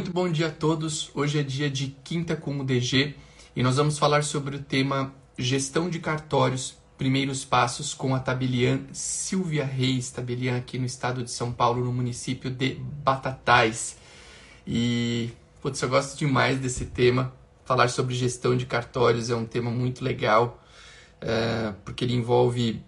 Muito bom dia a todos. Hoje é dia de quinta com o DG e nós vamos falar sobre o tema gestão de cartórios, primeiros passos com a tabeliã Silvia Reis, tabeliã aqui no estado de São Paulo, no município de Batatais. E, putz, eu gosto demais desse tema. Falar sobre gestão de cartórios é um tema muito legal, é, porque ele envolve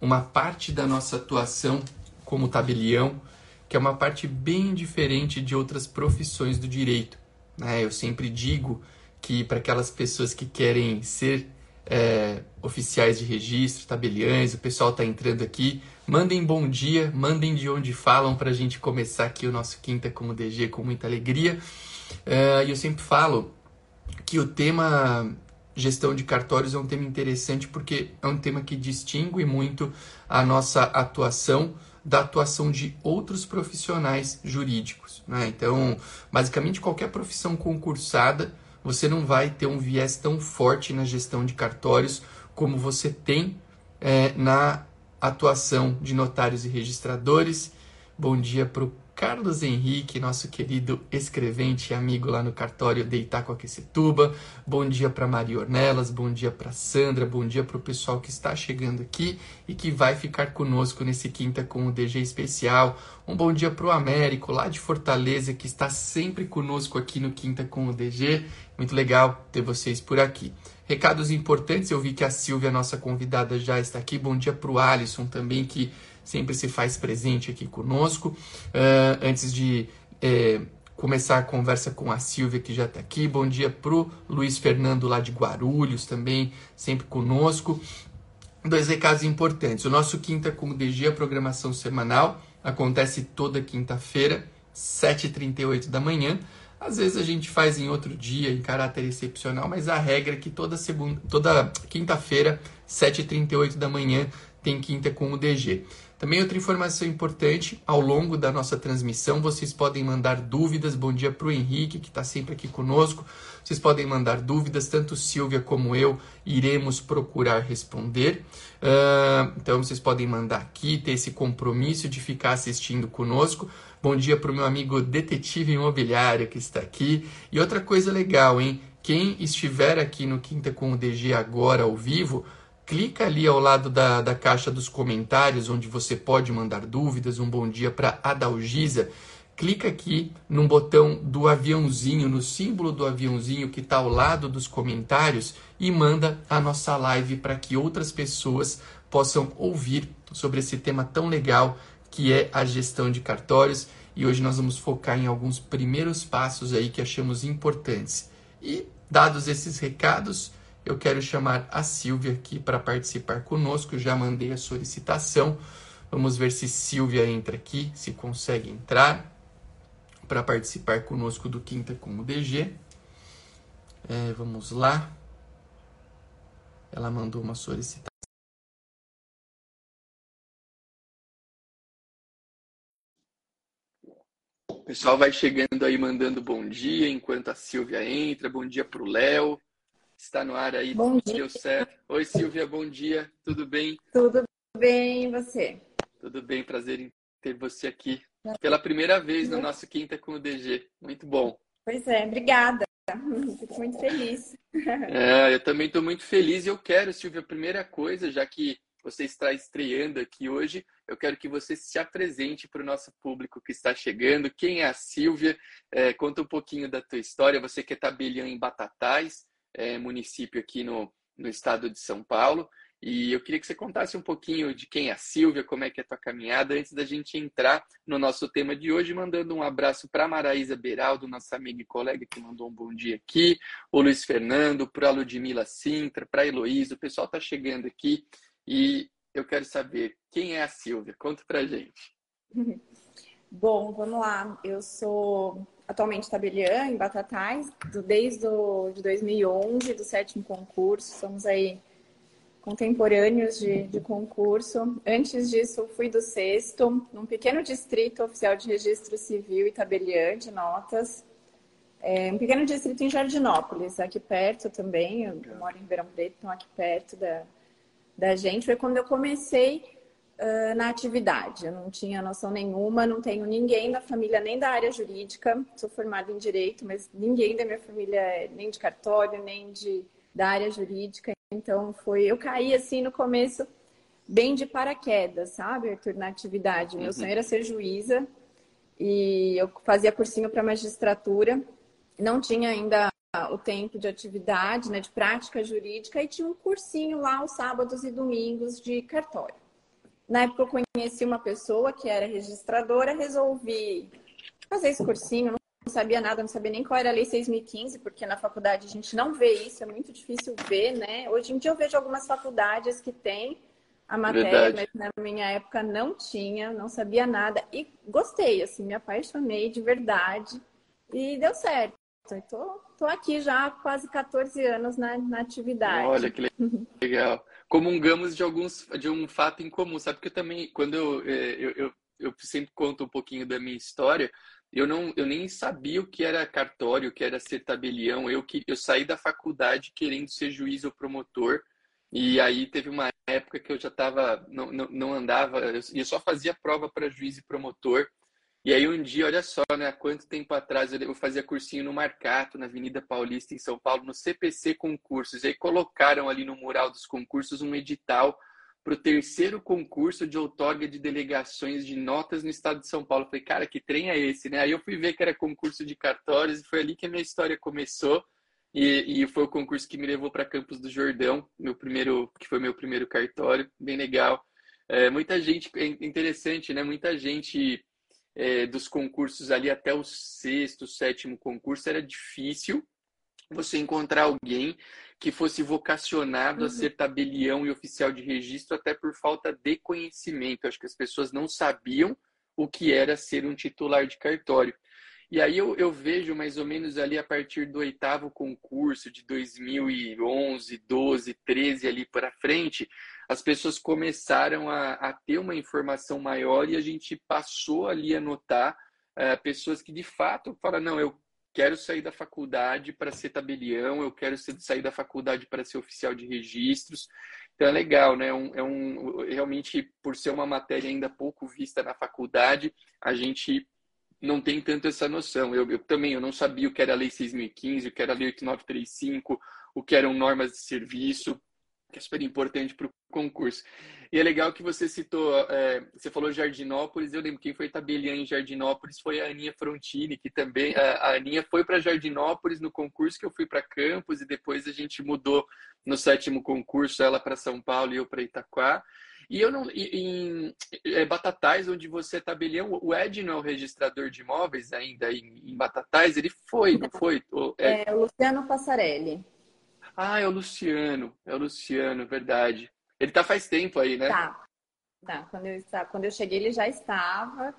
uma parte da nossa atuação como tabelião, que é uma parte bem diferente de outras profissões do direito. Né? Eu sempre digo que para aquelas pessoas que querem ser é, oficiais de registro, tabeliães, o pessoal está entrando aqui, mandem bom dia, mandem de onde falam para a gente começar aqui o nosso Quinta como DG com muita alegria. É, e eu sempre falo que o tema gestão de cartórios é um tema interessante porque é um tema que distingue muito a nossa atuação da atuação de outros profissionais jurídicos. Né? Então, basicamente, qualquer profissão concursada, você não vai ter um viés tão forte na gestão de cartórios como você tem é, na atuação de notários e registradores. Bom dia para o Carlos Henrique, nosso querido escrevente e amigo lá no cartório de Itacoaquecetuba. Bom dia para Maria Ornelas, bom dia para Sandra, bom dia para o pessoal que está chegando aqui e que vai ficar conosco nesse quinta com o DG especial. Um bom dia para o Américo, lá de Fortaleza, que está sempre conosco aqui no quinta com o DG. Muito legal ter vocês por aqui. Recados importantes, eu vi que a Silvia, nossa convidada, já está aqui. Bom dia para o Alisson também, que sempre se faz presente aqui conosco. Uh, antes de é, começar a conversa com a Silvia, que já está aqui, bom dia para o Luiz Fernando lá de Guarulhos também, sempre conosco. Dois recados importantes. O nosso Quinta com o DG, a programação semanal, acontece toda quinta-feira, 7h38 da manhã. Às vezes a gente faz em outro dia, em caráter excepcional, mas a regra é que toda, segunda, toda quinta-feira, 7h38 da manhã, tem quinta com o DG. Também outra informação importante, ao longo da nossa transmissão, vocês podem mandar dúvidas. Bom dia para o Henrique, que está sempre aqui conosco. Vocês podem mandar dúvidas, tanto Silvia como eu iremos procurar responder. Uh, então vocês podem mandar aqui, ter esse compromisso de ficar assistindo conosco. Bom dia para o meu amigo detetive imobiliário que está aqui. E outra coisa legal, hein? Quem estiver aqui no Quinta com o DG agora ao vivo, clica ali ao lado da, da caixa dos comentários, onde você pode mandar dúvidas. Um bom dia para Adalgisa. Clica aqui no botão do aviãozinho, no símbolo do aviãozinho que está ao lado dos comentários e manda a nossa live para que outras pessoas possam ouvir sobre esse tema tão legal que é a gestão de cartórios. E hoje nós vamos focar em alguns primeiros passos aí que achamos importantes. E dados esses recados, eu quero chamar a Silvia aqui para participar conosco. já mandei a solicitação. Vamos ver se Silvia entra aqui, se consegue entrar para participar conosco do Quinta com o DG. É, vamos lá. Ela mandou uma solicitação. O pessoal vai chegando aí mandando bom dia enquanto a Silvia entra. Bom dia para o Léo está no ar aí. Bom dia. Deu certo. Oi, Silvia, bom dia. Tudo bem? Tudo bem, e você? Tudo bem, prazer em ter você aqui pela primeira vez no nosso Quinta com o DG. Muito bom. Pois é, obrigada. Fico muito feliz. É, eu também estou muito feliz e eu quero, Silvia, a primeira coisa, já que você está estreando aqui hoje, eu quero que você se apresente para o nosso público que está chegando. Quem é a Silvia? É, conta um pouquinho da tua história. Você que é tabelião em Batatais, é, município aqui no, no estado de São Paulo. E eu queria que você contasse um pouquinho de quem é a Silvia, como é que é a tua caminhada, antes da gente entrar no nosso tema de hoje, mandando um abraço para Maraísa Beraldo, nossa amiga e colega que mandou um bom dia aqui, o Luiz Fernando, para a Ludmila Sintra, para a Heloísa, o pessoal está chegando aqui e eu quero saber quem é a Silvia, conta para gente. Bom, vamos lá, eu sou atualmente tabeliã em Batatais, do, desde o, de 2011, do sétimo concurso. Somos aí contemporâneos de, de concurso. Antes disso, fui do sexto, num pequeno distrito oficial de registro civil e tabeliã de notas. É, um pequeno distrito em Jardinópolis, aqui perto também. Eu moro em Ribeirão Preto, então aqui perto da, da gente. Foi quando eu comecei uh, na atividade. Eu não tinha noção nenhuma, não tenho ninguém da família nem da área jurídica. Sou formada em direito, mas ninguém da minha família é nem de cartório, nem de da área jurídica. Então foi, eu caí assim no começo bem de paraquedas, sabe, Arthur, na atividade. Meu uhum. sonho era ser juíza e eu fazia cursinho para magistratura. Não tinha ainda o tempo de atividade, né, de prática jurídica, e tinha um cursinho lá aos sábados e domingos de cartório. Na época eu conheci uma pessoa que era registradora, resolvi fazer esse cursinho, não sabia nada, não sabia nem qual era a lei 6015, porque na faculdade a gente não vê isso, é muito difícil ver, né? Hoje em dia eu vejo algumas faculdades que têm a matéria, Verdade. mas na minha época não tinha, não sabia nada e gostei, assim, me apaixonei de verdade e deu certo. Estou tô, aqui já há quase 14 anos na, na atividade. Olha que legal comungamos de alguns de um fato em comum, sabe? Porque eu também, quando eu, é, eu, eu, eu sempre conto um pouquinho da minha história, eu não eu nem sabia o que era cartório, o que era ser tabelião. Eu que eu saí da faculdade querendo ser juiz ou promotor. E aí teve uma época que eu já estava não, não, não andava, eu só fazia prova para juiz e promotor. E aí um dia, olha só, né, há quanto tempo atrás eu fazia cursinho no Marcato, na Avenida Paulista, em São Paulo, no CPC Concursos. E aí colocaram ali no mural dos concursos um edital para o terceiro concurso de outorga de delegações de notas no estado de São Paulo. Eu falei, cara, que trem é esse, né? Aí eu fui ver que era concurso de cartórios e foi ali que a minha história começou. E, e foi o concurso que me levou para Campos do Jordão, meu primeiro, que foi meu primeiro cartório, bem legal. É, muita gente, é interessante, né? Muita gente é, dos concursos ali até o sexto, sétimo concurso, era difícil você encontrar alguém que fosse vocacionado uhum. a ser tabelião e oficial de registro, até por falta de conhecimento. Acho que as pessoas não sabiam o que era ser um titular de cartório. E aí eu, eu vejo mais ou menos ali a partir do oitavo concurso de 2011, 12, 13 ali para frente, as pessoas começaram a, a, ter uma informação maior e a gente passou ali a notar é, pessoas que de fato falam, não, eu quero sair da faculdade para ser tabelião, eu quero sair da faculdade para ser oficial de registros. Então é legal, né? É um, é um, realmente, por ser uma matéria ainda pouco vista na faculdade, a gente não tem tanto essa noção. Eu, eu também eu não sabia o que era a Lei 6.015, o que era a Lei 8935, o que eram normas de serviço que é super importante para o concurso. E é legal que você citou, é, você falou Jardinópolis, eu lembro quem foi tabeliã em Jardinópolis foi a Aninha Frontini, que também, a, Aninha foi para Jardinópolis no concurso que eu fui para Campos e depois a gente mudou no sétimo concurso, ela para São Paulo e eu para Itaquá. E eu não. Em, em é, Batatais, onde você é tabelião, o Ed não é o registrador de imóveis ainda em, em Batatais, ele foi, não foi? É... é o Luciano Passarelli. Ah, é o Luciano. É o Luciano, verdade. Ele tá faz tempo aí, né? Tá. Tá. Quando eu, quando eu cheguei, ele já estava.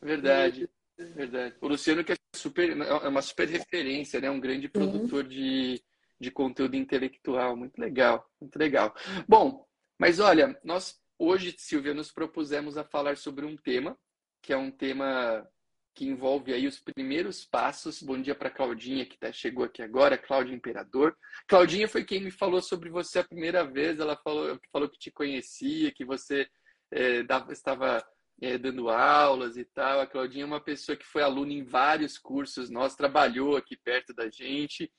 Verdade. E... Verdade. O Luciano que é super, é uma super referência, né? Um grande produtor de, de conteúdo intelectual. Muito legal, muito legal. Bom, mas olha, nós hoje, Silvia, nos propusemos a falar sobre um tema que é um tema que envolve aí os primeiros passos. Bom dia para Claudinha, que tá, chegou aqui agora, Cláudia Imperador. Claudinha foi quem me falou sobre você a primeira vez. Ela falou, falou que te conhecia, que você é, dava, estava é, dando aulas e tal. A Claudinha é uma pessoa que foi aluna em vários cursos nossos, trabalhou aqui perto da gente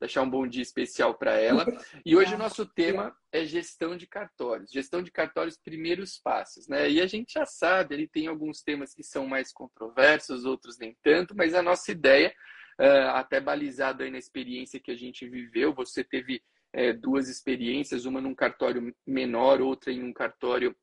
deixar um bom dia especial para ela. E hoje o nosso tema é gestão de cartórios. Gestão de cartórios, primeiros passos, né? E a gente já sabe, ele tem alguns temas que são mais controversos, outros nem tanto, mas a nossa ideia, eh, até balizada aí na experiência que a gente viveu, você teve eh, duas experiências, uma num cartório menor, outra em um cartório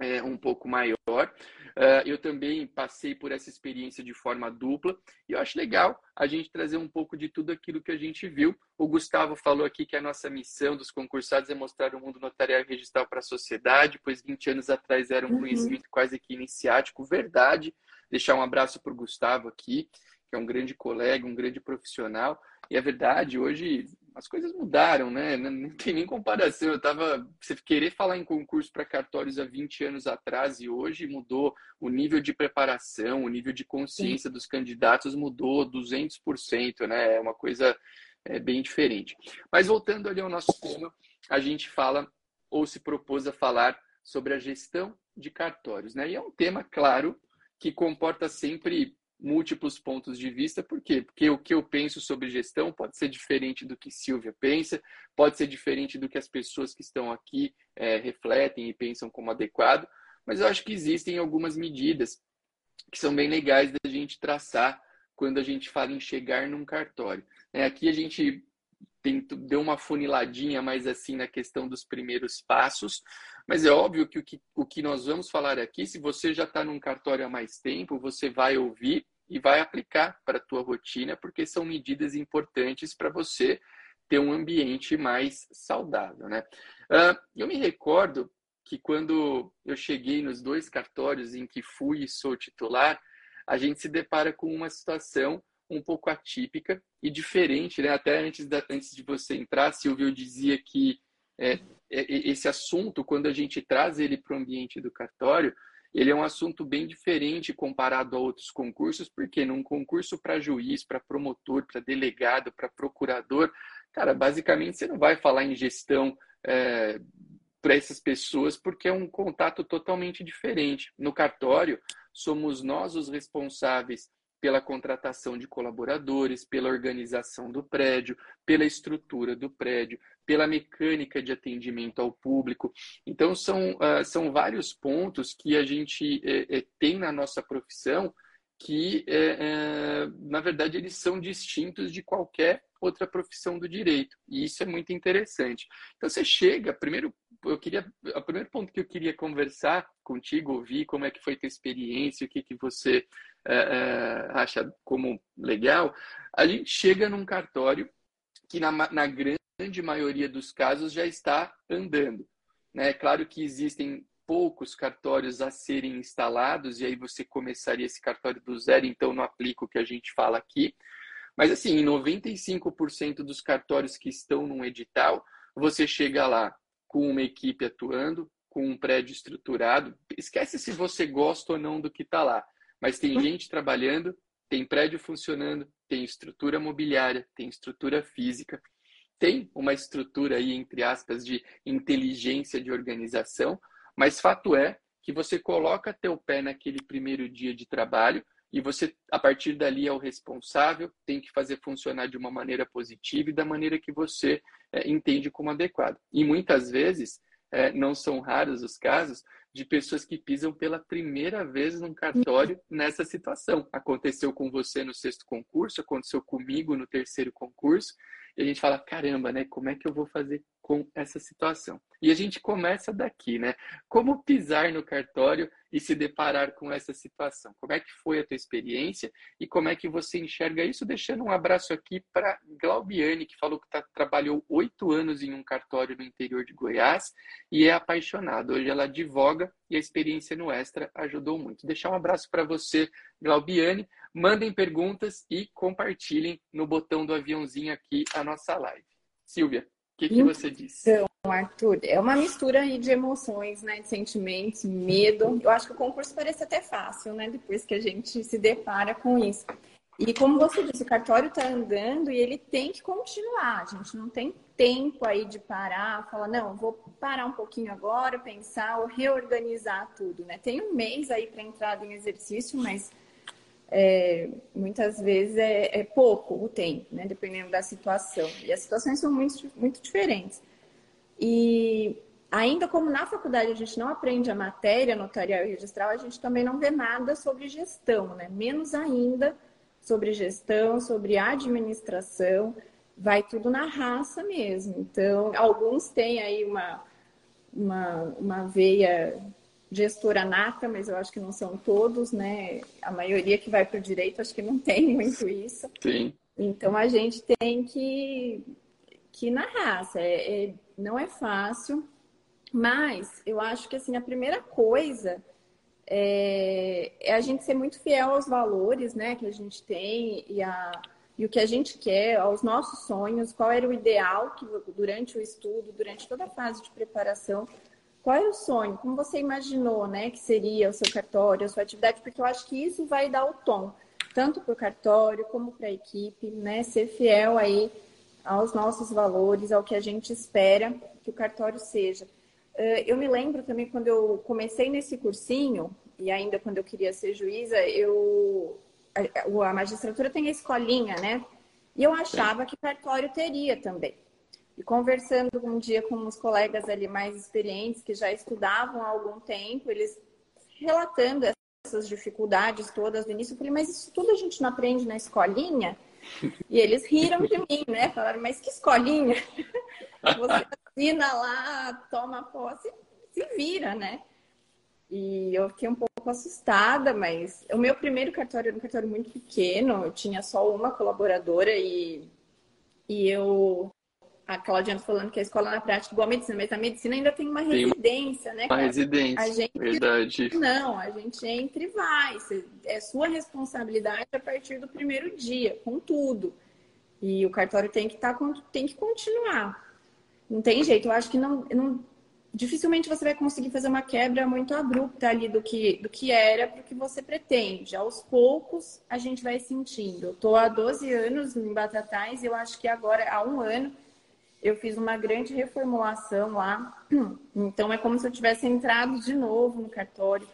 é, um pouco maior. Uh, eu também passei por essa experiência de forma dupla e eu acho legal a gente trazer um pouco de tudo aquilo que a gente viu. O Gustavo falou aqui que a nossa missão dos concursados é mostrar o mundo notarial e registral para a sociedade, pois 20 anos atrás era um uhum. conhecimento quase que iniciático. Verdade. Deixar um abraço para o Gustavo aqui, que é um grande colega, um grande profissional. E é verdade, hoje as coisas mudaram, né? Não tem nem comparação. Eu tava. Você querer falar em concurso para cartórios há 20 anos atrás e hoje mudou o nível de preparação, o nível de consciência Sim. dos candidatos mudou 200%, né? É uma coisa é, bem diferente. Mas voltando ali ao nosso tema, a gente fala ou se propôs a falar sobre a gestão de cartórios. Né? E é um tema, claro, que comporta sempre múltiplos pontos de vista. Por quê? Porque o que eu penso sobre gestão pode ser diferente do que Silvia pensa, pode ser diferente do que as pessoas que estão aqui é, refletem e pensam como adequado, mas eu acho que existem algumas medidas que são bem legais da gente traçar quando a gente fala em chegar num cartório. É, aqui a gente tem, deu uma funiladinha mais assim na questão dos primeiros passos, mas é óbvio que o que, o que nós vamos falar aqui, se você já está num cartório há mais tempo, você vai ouvir e vai aplicar para a tua rotina, porque são medidas importantes para você ter um ambiente mais saudável. Né? Eu me recordo que quando eu cheguei nos dois cartórios em que fui e sou titular, a gente se depara com uma situação um pouco atípica e diferente, né? Até antes, da, antes de você entrar, Silvio dizia que é, é, esse assunto, quando a gente traz ele para o ambiente do cartório, ele é um assunto bem diferente comparado a outros concursos, porque num concurso para juiz, para promotor, para delegado, para procurador, cara, basicamente você não vai falar em gestão é, para essas pessoas, porque é um contato totalmente diferente. No cartório, somos nós os responsáveis pela contratação de colaboradores, pela organização do prédio, pela estrutura do prédio, pela mecânica de atendimento ao público. Então, são, uh, são vários pontos que a gente é, é, tem na nossa profissão que, é, na verdade, eles são distintos de qualquer outra profissão do direito. E isso é muito interessante. Então, você chega, primeiro, eu queria, o primeiro ponto que eu queria conversar contigo, ouvir como é que foi a tua experiência, o que, que você acha como legal, a gente chega num cartório que na, na grande maioria dos casos já está andando. Né? É claro que existem poucos cartórios a serem instalados, e aí você começaria esse cartório do zero, então não aplica o que a gente fala aqui. Mas assim, em 95% dos cartórios que estão num edital, você chega lá com uma equipe atuando, com um prédio estruturado. Esquece se você gosta ou não do que está lá. Mas tem uhum. gente trabalhando, tem prédio funcionando, tem estrutura mobiliária, tem estrutura física, tem uma estrutura aí, entre aspas, de inteligência de organização, mas fato é que você coloca teu pé naquele primeiro dia de trabalho e você, a partir dali, é o responsável, tem que fazer funcionar de uma maneira positiva e da maneira que você é, entende como adequado. E muitas vezes, é, não são raros os casos, de pessoas que pisam pela primeira vez num cartório nessa situação. Aconteceu com você no sexto concurso, aconteceu comigo no terceiro concurso, e a gente fala, caramba, né? Como é que eu vou fazer com essa situação? E a gente começa daqui, né? Como pisar no cartório e se deparar com essa situação? Como é que foi a tua experiência e como é que você enxerga isso? Deixando um abraço aqui para Glaubiane, que falou que tá, trabalhou oito anos em um cartório no interior de Goiás e é apaixonada. Hoje ela advoga e a experiência no Extra ajudou muito. Deixar um abraço para você, Glaubiane. Mandem perguntas e compartilhem no botão do aviãozinho aqui a nossa live. Silvia, o que, que você disse? Então, Arthur, é uma mistura aí de emoções, né? De sentimentos, medo. Eu acho que o concurso parece até fácil, né? Depois que a gente se depara com isso. E como você disse, o cartório está andando e ele tem que continuar. A gente não tem tempo aí de parar, falar, não, vou parar um pouquinho agora, pensar ou reorganizar tudo, né? Tem um mês aí para entrada em exercício, mas é, muitas vezes é, é, pouco o tempo, né? dependendo da situação. E as situações são muito, muito diferentes. E ainda como na faculdade a gente não aprende a matéria notarial e registral, a gente também não vê nada sobre gestão, né? menos ainda sobre gestão, sobre administração, vai tudo na raça mesmo. Então, alguns têm aí uma, uma, uma veia gestora nata, mas eu acho que não são todos, né? A maioria que vai para o direito, acho que não tem muito isso. Sim. Então a gente tem que, que ir na raça. É, é, não é fácil, mas eu acho que assim, a primeira coisa é, é, a gente ser muito fiel aos valores né, que a gente tem e, a, e o que a gente quer, aos nossos sonhos, qual era o ideal que durante o estudo, durante toda a fase de preparação, qual era o sonho? Como você imaginou, né, que seria o seu cartório, a sua atividade? Porque eu acho que isso vai dar o tom, tanto para o cartório como para a equipe, né, ser fiel aí aos nossos valores, ao que a gente espera que o cartório seja. Uh, eu me lembro também quando eu comecei nesse cursinho, e ainda quando eu queria ser juíza, eu a magistratura tem a escolinha, né? E eu achava que cartório teria também. E conversando um dia com uns colegas ali mais experientes que já estudavam há algum tempo, eles relatando essas dificuldades todas no início, eu falei, mas isso tudo a gente não aprende na escolinha? E eles riram de mim, né? Falaram, mas que escolinha? Você assina lá, toma posse, se vira, né? E eu fiquei um pouco assustada, mas o meu primeiro cartório era um cartório muito pequeno, eu tinha só uma colaboradora e, e eu. A Claudiana falando que a escola na prática igual a medicina, mas a medicina ainda tem uma residência, né? Uma residência, a gente, verdade. Não, a gente entra e vai. É sua responsabilidade a partir do primeiro dia, com tudo. E o cartório tem que, tá, tem que continuar. Não tem jeito. Eu acho que não, não dificilmente você vai conseguir fazer uma quebra muito abrupta ali do que, do que era para o que você pretende. Aos poucos, a gente vai sentindo. Eu estou há 12 anos em Batatais e eu acho que agora, há um ano, eu fiz uma grande reformulação lá. Então, é como se eu tivesse entrado de novo no cartório.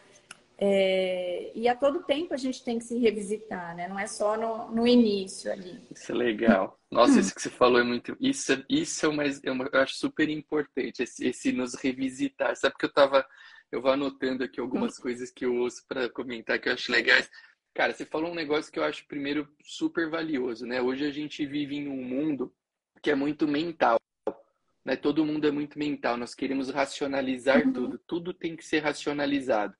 É... E a todo tempo a gente tem que se revisitar, né? Não é só no, no início ali. Isso é legal. Nossa, isso que você falou é muito. Isso, é, isso é, uma, é uma, eu acho super importante, esse, esse nos revisitar. Sabe que eu tava. Eu vou anotando aqui algumas hum. coisas que eu ouço para comentar que eu acho legais. Cara, você falou um negócio que eu acho, primeiro, super valioso, né? Hoje a gente vive em um mundo que é muito mental. Né? Todo mundo é muito mental. Nós queremos racionalizar uhum. tudo. Tudo tem que ser racionalizado.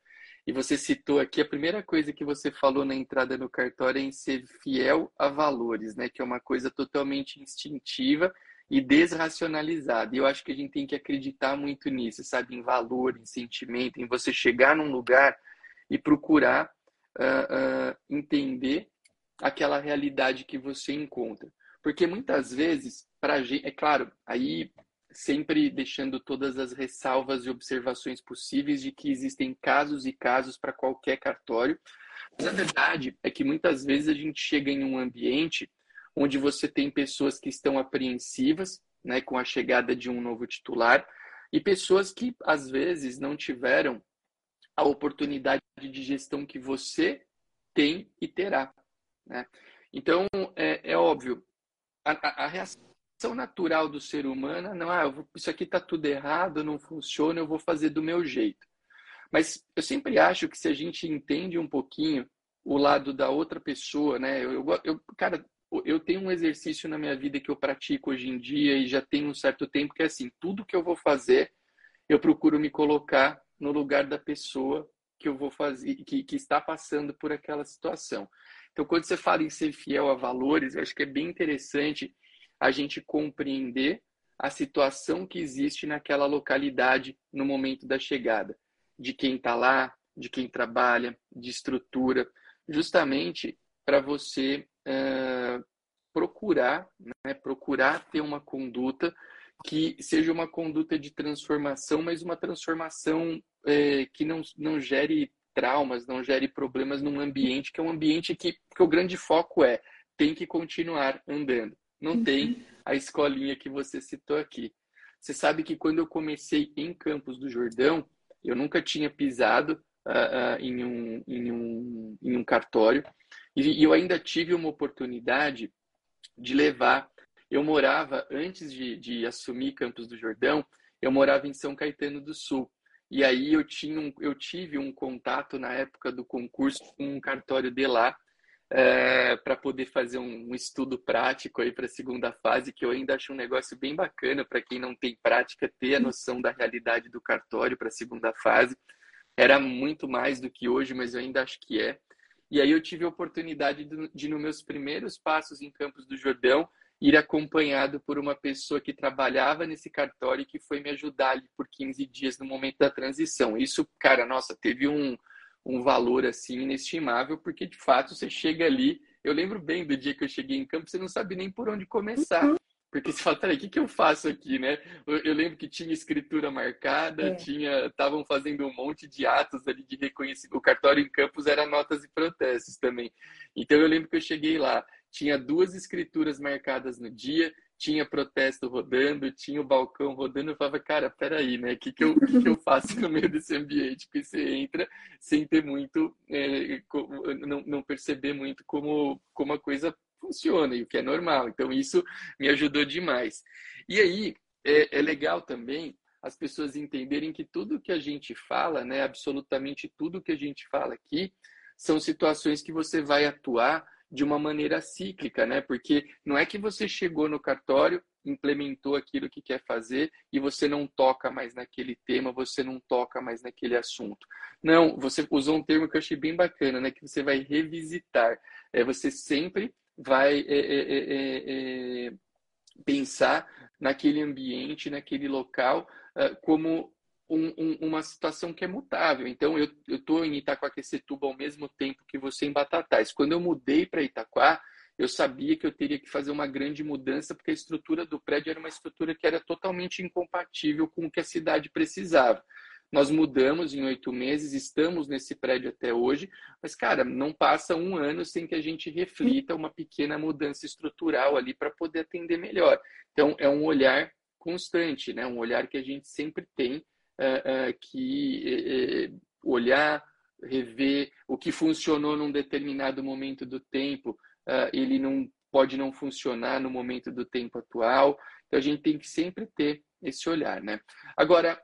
E você citou aqui, a primeira coisa que você falou na entrada no cartório é em ser fiel a valores, né? Que é uma coisa totalmente instintiva e desracionalizada. E eu acho que a gente tem que acreditar muito nisso, sabe? Em valor, em sentimento, em você chegar num lugar e procurar uh, uh, entender aquela realidade que você encontra. Porque muitas vezes, para gente, é claro, aí sempre deixando todas as ressalvas e observações possíveis de que existem casos e casos para qualquer cartório. Mas a verdade é que muitas vezes a gente chega em um ambiente onde você tem pessoas que estão apreensivas, né, com a chegada de um novo titular, e pessoas que às vezes não tiveram a oportunidade de gestão que você tem e terá. Né? Então, é, é óbvio, a, a, reação natural do ser humano não, ah, isso aqui está tudo errado, não funciona, eu vou fazer do meu jeito. Mas eu sempre acho que se a gente entende um pouquinho o lado da outra pessoa, né? Eu, eu, cara, eu tenho um exercício na minha vida que eu pratico hoje em dia e já tem um certo tempo que é assim, tudo que eu vou fazer, eu procuro me colocar no lugar da pessoa que eu vou fazer, que, que está passando por aquela situação. Então, quando você fala em ser fiel a valores, eu acho que é bem interessante a gente compreender a situação que existe naquela localidade no momento da chegada, de quem está lá, de quem trabalha, de estrutura, justamente para você uh, procurar, né, procurar ter uma conduta que seja uma conduta de transformação, mas uma transformação é, que não, não gere traumas, não gere problemas num ambiente que é um ambiente que, que o grande foco é tem que continuar andando não uhum. tem a escolinha que você citou aqui. Você sabe que quando eu comecei em Campos do Jordão, eu nunca tinha pisado uh, uh, em, um, em, um, em um cartório e, e eu ainda tive uma oportunidade de levar. Eu morava, antes de, de assumir Campos do Jordão, eu morava em São Caetano do Sul. E aí eu, tinha um, eu tive um contato na época do concurso com um cartório de lá, é, para poder fazer um, um, estudo prático aí para a segunda fase, que eu ainda acho um negócio bem bacana para quem não tem prática ter a noção da realidade do cartório para a segunda fase. Era muito mais do que hoje, mas eu ainda acho que é. E aí eu tive a oportunidade de, de nos meus primeiros passos em Campos do Jordão, ir acompanhado por uma pessoa que trabalhava nesse cartório e que foi me ajudar ali por 15 dias no momento da transição. Isso, cara, nossa, teve um, um valor assim inestimável, porque de fato você chega ali. Eu lembro bem do dia que eu cheguei em campo, você não sabe nem por onde começar. Uhum. Porque você fala, peraí, o que, que eu faço aqui, né? Eu, eu lembro que tinha escritura marcada, é. tinha, estavam fazendo um monte de atos ali de reconhecimento. O cartório em campos era notas e protestos também. Então eu lembro que eu cheguei lá tinha duas escrituras marcadas no dia, tinha protesto rodando, tinha o balcão rodando, eu falava, cara, peraí, né? O que, que, eu, que, que eu faço no meio desse ambiente? Porque você entra sem ter muito, é, não, não perceber muito como, como a coisa funciona, e o que é normal. Então, isso me ajudou demais. E aí, é, é legal também as pessoas entenderem que tudo que a gente fala, né, absolutamente tudo que a gente fala aqui, são situações que você vai atuar de uma maneira cíclica, né? Porque não é que você chegou no cartório, implementou aquilo que quer fazer e você não toca mais naquele tema, você não toca mais naquele assunto. Não, você usou um termo que eu achei bem bacana, né? Que você vai revisitar. É, você sempre vai é, é, é, é pensar naquele ambiente, naquele local, uh, como um, um, uma situação que é mutável. Então, eu estou em Itacoaquecetuba ao mesmo tempo que você em Batatais. Quando eu mudei para Itaquá, eu sabia que eu teria que fazer uma grande mudança, porque a estrutura do prédio era uma estrutura que era totalmente incompatível com o que a cidade precisava. Nós mudamos em oito meses, estamos nesse prédio até hoje, mas, cara, não passa um ano sem que a gente reflita uma pequena mudança estrutural ali para poder atender melhor. Então, é um olhar constante, né? um olhar que a gente sempre tem uh, uh, que uh, olhar, rever o que funcionou num determinado momento do tempo, ele não pode não funcionar no momento do tempo atual. Então, a gente tem que sempre ter esse olhar, né? Agora,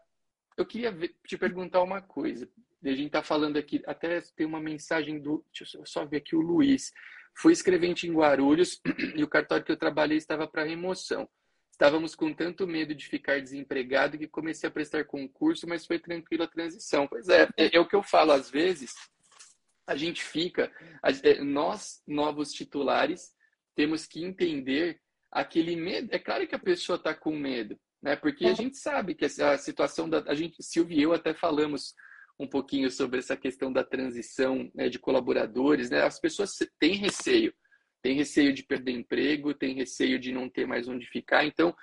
eu queria te perguntar uma coisa. A gente está falando aqui, até tem uma mensagem do. Deixa eu só ver aqui o Luiz. Fui escrevente em Guarulhos e o cartório que eu trabalhei estava para remoção. Estávamos com tanto medo de ficar desempregado que comecei a prestar concurso, mas foi tranquila a transição. Pois é, é, é o que eu falo às vezes. A gente fica, é, nós, novos titulares, temos que entender aquele medo. É claro que a pessoa está com medo, né? Porque a é. gente sabe que a situação da a gente Silvio e eu até falamos um pouquinho sobre essa questão da transição né, de colaboradores, né? As pessoas têm receio, têm receio de perder emprego, têm receio de não ter mais onde ficar. Então,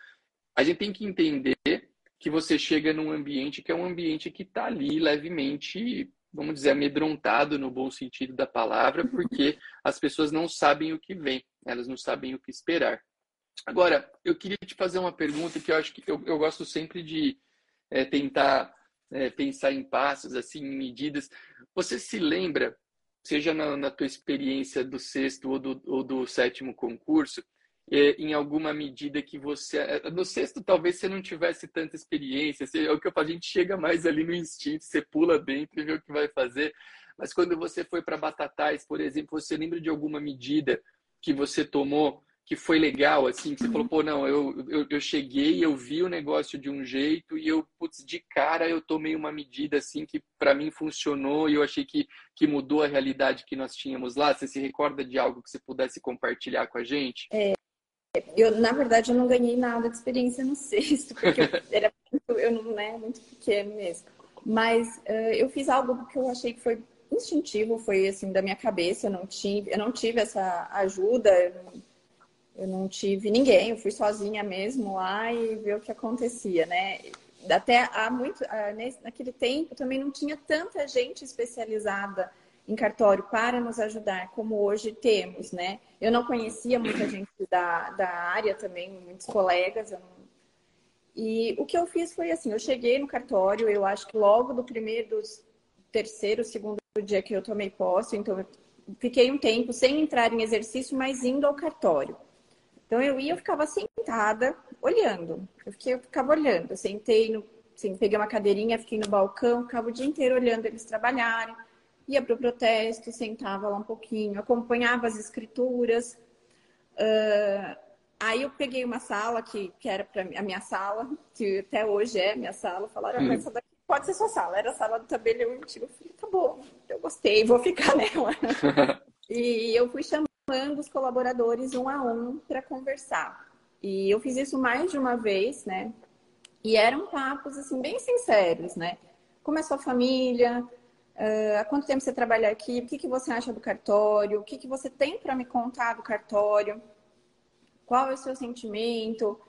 a gente tem que entender que você chega num ambiente que é um ambiente que está ali levemente, vamos dizer, amedrontado no bom sentido da palavra, porque as pessoas não sabem o que vem, elas não sabem o que esperar. Agora, eu queria te fazer uma pergunta que eu acho que eu, eu gosto sempre de é, tentar é, pensar em passos, assim, em medidas. Você se lembra, seja na, na tua experiência do sexto ou do, ou do sétimo concurso, é, em alguma medida que você. É, no sexto, talvez você não tivesse tanta experiência, é o que eu falo, a gente chega mais ali no instinto, você pula dentro e vê o que vai fazer. Mas quando você foi para Batatais, por exemplo, você lembra de alguma medida que você tomou que foi legal, assim, que você falou, pô, não, eu, eu, eu cheguei, eu vi o negócio de um jeito e eu, putz, de cara eu tomei uma medida, assim, que para mim funcionou e eu achei que, que mudou a realidade que nós tínhamos lá. Você se recorda de algo que você pudesse compartilhar com a gente? É, eu, na verdade, eu não ganhei nada de experiência no sexto, porque eu era muito, eu não, né, muito pequeno mesmo. Mas uh, eu fiz algo que eu achei que foi instintivo, foi assim, da minha cabeça, eu não tive, eu não tive essa ajuda, eu não, eu não tive ninguém, eu fui sozinha mesmo lá e ver o que acontecia, né? Até há muito, naquele tempo também não tinha tanta gente especializada em cartório para nos ajudar como hoje temos, né? Eu não conhecia muita gente da, da área também, muitos colegas. Não... E o que eu fiz foi assim, eu cheguei no cartório, eu acho que logo do primeiro, do terceiro, segundo dia que eu tomei posse, então eu fiquei um tempo sem entrar em exercício, mas indo ao cartório. Então eu ia, eu ficava sentada, olhando. Eu, fiquei, eu ficava olhando. Eu sentei no. Assim, peguei uma cadeirinha, fiquei no balcão, ficava o dia inteiro olhando eles trabalharem. Ia para o protesto, sentava lá um pouquinho, acompanhava as escrituras. Uh, aí eu peguei uma sala que, que era para a minha sala, que até hoje é minha sala. Falaram, hum. essa daqui pode ser sua sala. Era a sala do tabelião antigo. Eu falei, tá bom, eu gostei, vou ficar nela. e eu fui chamando chamando os colaboradores um a um para conversar. E eu fiz isso mais de uma vez, né? E eram papos, assim, bem sinceros, né? Como é sua família? Uh, há quanto tempo você trabalha aqui? O que, que você acha do cartório? O que, que você tem para me contar do cartório? Qual é o seu sentimento?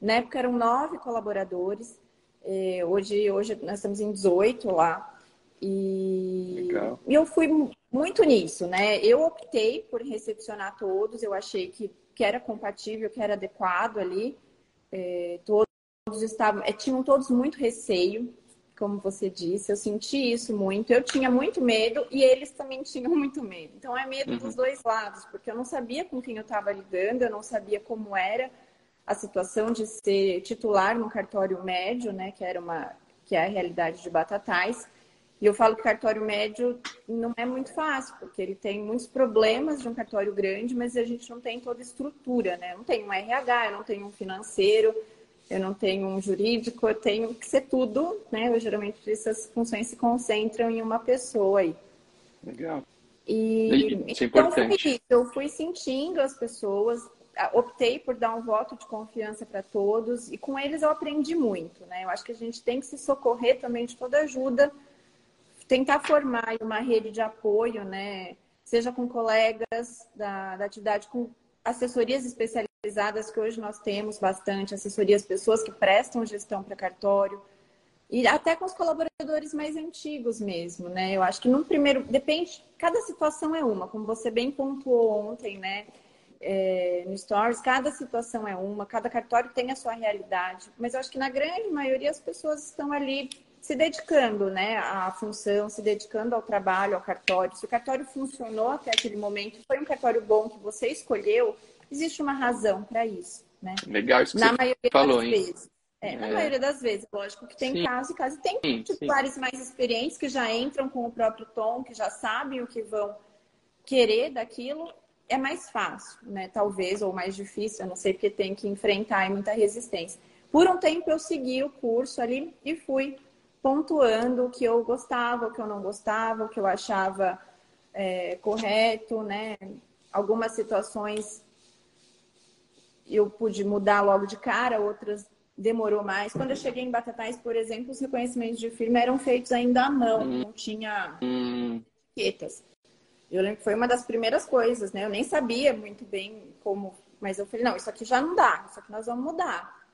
Na época eram nove colaboradores. Eh, hoje, hoje nós estamos em 18 lá. E Legal. eu fui muito nisso, né? Eu optei por recepcionar todos, eu achei que, que era compatível, que era adequado ali. É, todos estavam, é, tinham todos muito receio, como você disse, eu senti isso muito. Eu tinha muito medo e eles também tinham muito medo. Então é medo uhum. dos dois lados, porque eu não sabia com quem eu estava lidando, eu não sabia como era a situação de ser titular no cartório médio, né, que era uma que é a realidade de Batatais. E eu falo que o cartório médio não é muito fácil, porque ele tem muitos problemas de um cartório grande, mas a gente não tem toda a estrutura, né? Eu não tem um RH, eu não tenho um financeiro, eu não tenho um jurídico, eu tenho que ser tudo, né? Eu, geralmente essas funções se concentram em uma pessoa aí. Legal. E isso é então foi isso. Eu fui sentindo as pessoas, optei por dar um voto de confiança para todos e com eles eu aprendi muito, né? Eu acho que a gente tem que se socorrer também de toda ajuda, tentar formar uma rede de apoio, né? Seja com colegas da, da atividade, com assessorias especializadas que hoje nós temos bastante, assessorias, pessoas que prestam gestão para cartório, e até com os colaboradores mais antigos mesmo, né? Eu acho que no primeiro, depende, cada situação é uma, como você bem pontuou ontem, né? É, no Stories, cada situação é uma, cada cartório tem a sua realidade, mas eu acho que na grande maioria as pessoas estão ali se dedicando né, à função, se dedicando ao trabalho, ao cartório. Se o cartório funcionou até aquele momento, foi um cartório bom que você escolheu, existe uma razão para isso. Né? Legal isso que na você maioria falou, das hein? vezes. É, na é. maioria das vezes, lógico que tem sim. casos e casos. Tem sim, titulares sim. mais experientes que já entram com o próprio tom, que já sabem o que vão querer daquilo. É mais fácil, né? Talvez, ou mais difícil, eu não sei, porque tem que enfrentar muita resistência. Por um tempo eu segui o curso ali e fui pontuando o que eu gostava, o que eu não gostava, o que eu achava é, correto, né? Algumas situações eu pude mudar logo de cara, outras demorou mais. Quando eu cheguei em Batatais, por exemplo, os reconhecimentos de firma eram feitos ainda à mão, hum. não tinha hum. etiquetas. Eu lembro que foi uma das primeiras coisas, né? Eu nem sabia muito bem como, mas eu falei, não, isso aqui já não dá, isso aqui nós vamos mudar.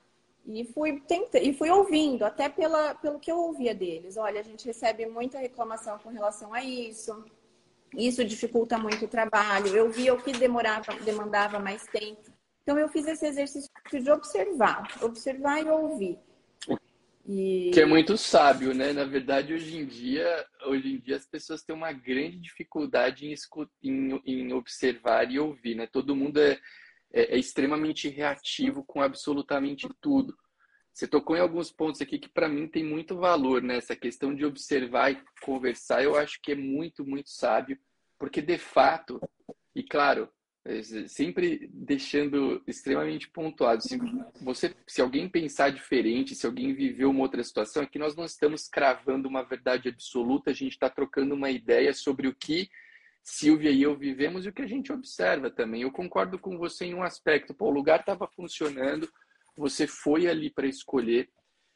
E fui, tenta, e fui ouvindo, até pela, pelo que eu ouvia deles. Olha, a gente recebe muita reclamação com relação a isso, isso dificulta muito o trabalho. Eu via o que demorava, demandava mais tempo. Então, eu fiz esse exercício de observar, observar e ouvir. E... Que é muito sábio, né? Na verdade, hoje em dia, hoje em dia as pessoas têm uma grande dificuldade em, em, em observar e ouvir, né? Todo mundo é, é, é extremamente reativo com absolutamente tudo. Você tocou em alguns pontos aqui que para mim tem muito valor, né? Essa questão de observar e conversar, eu acho que é muito, muito sábio, porque de fato, e claro, é, sempre deixando extremamente pontuado, se você, se alguém pensar diferente, se alguém viveu uma outra situação, aqui nós não estamos cravando uma verdade absoluta, a gente está trocando uma ideia sobre o que Silvia e eu vivemos e o que a gente observa também. Eu concordo com você em um aspecto. Pô, o lugar estava funcionando, você foi ali para escolher.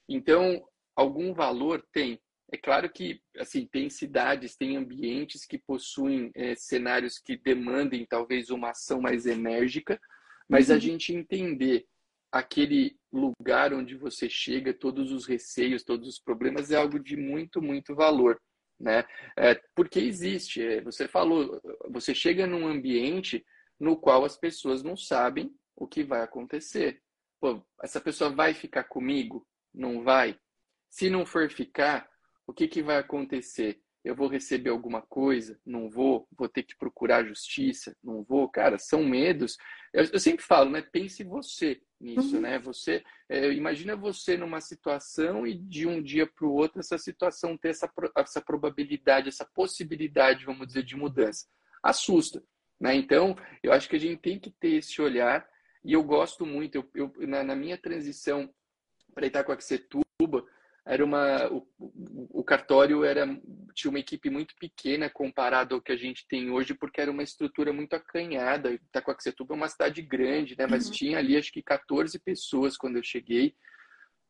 Então, algum valor tem. É claro que assim tem cidades, tem ambientes que possuem é, cenários que demandem talvez uma ação mais enérgica, mas uhum. a gente entender aquele lugar onde você chega, todos os receios, todos os problemas é algo de muito, muito valor né? É, porque existe, é, você falou, você chega num ambiente no qual as pessoas não sabem o que vai acontecer. Pô, essa pessoa vai ficar comigo? Não vai? Se não for ficar, o que, que vai acontecer? Eu vou receber alguma coisa? Não vou? Vou ter que procurar justiça? Não vou? Cara, são medos. Eu, eu sempre falo, né? Pense você nisso, uhum. né? Você é, imagina você numa situação e de um dia para o outro essa situação ter essa, essa probabilidade, essa possibilidade, vamos dizer, de mudança. Assusta, né? Então, eu acho que a gente tem que ter esse olhar e eu gosto muito. Eu, eu na, na, minha transição para Itacoaxetuba, era uma o, o, cartório era tinha uma equipe muito pequena comparado ao que a gente tem hoje porque era uma estrutura muito acanhada. Itacoaxetuba é uma cidade grande né? Mas uhum. tinha ali acho que 14 pessoas quando eu cheguei.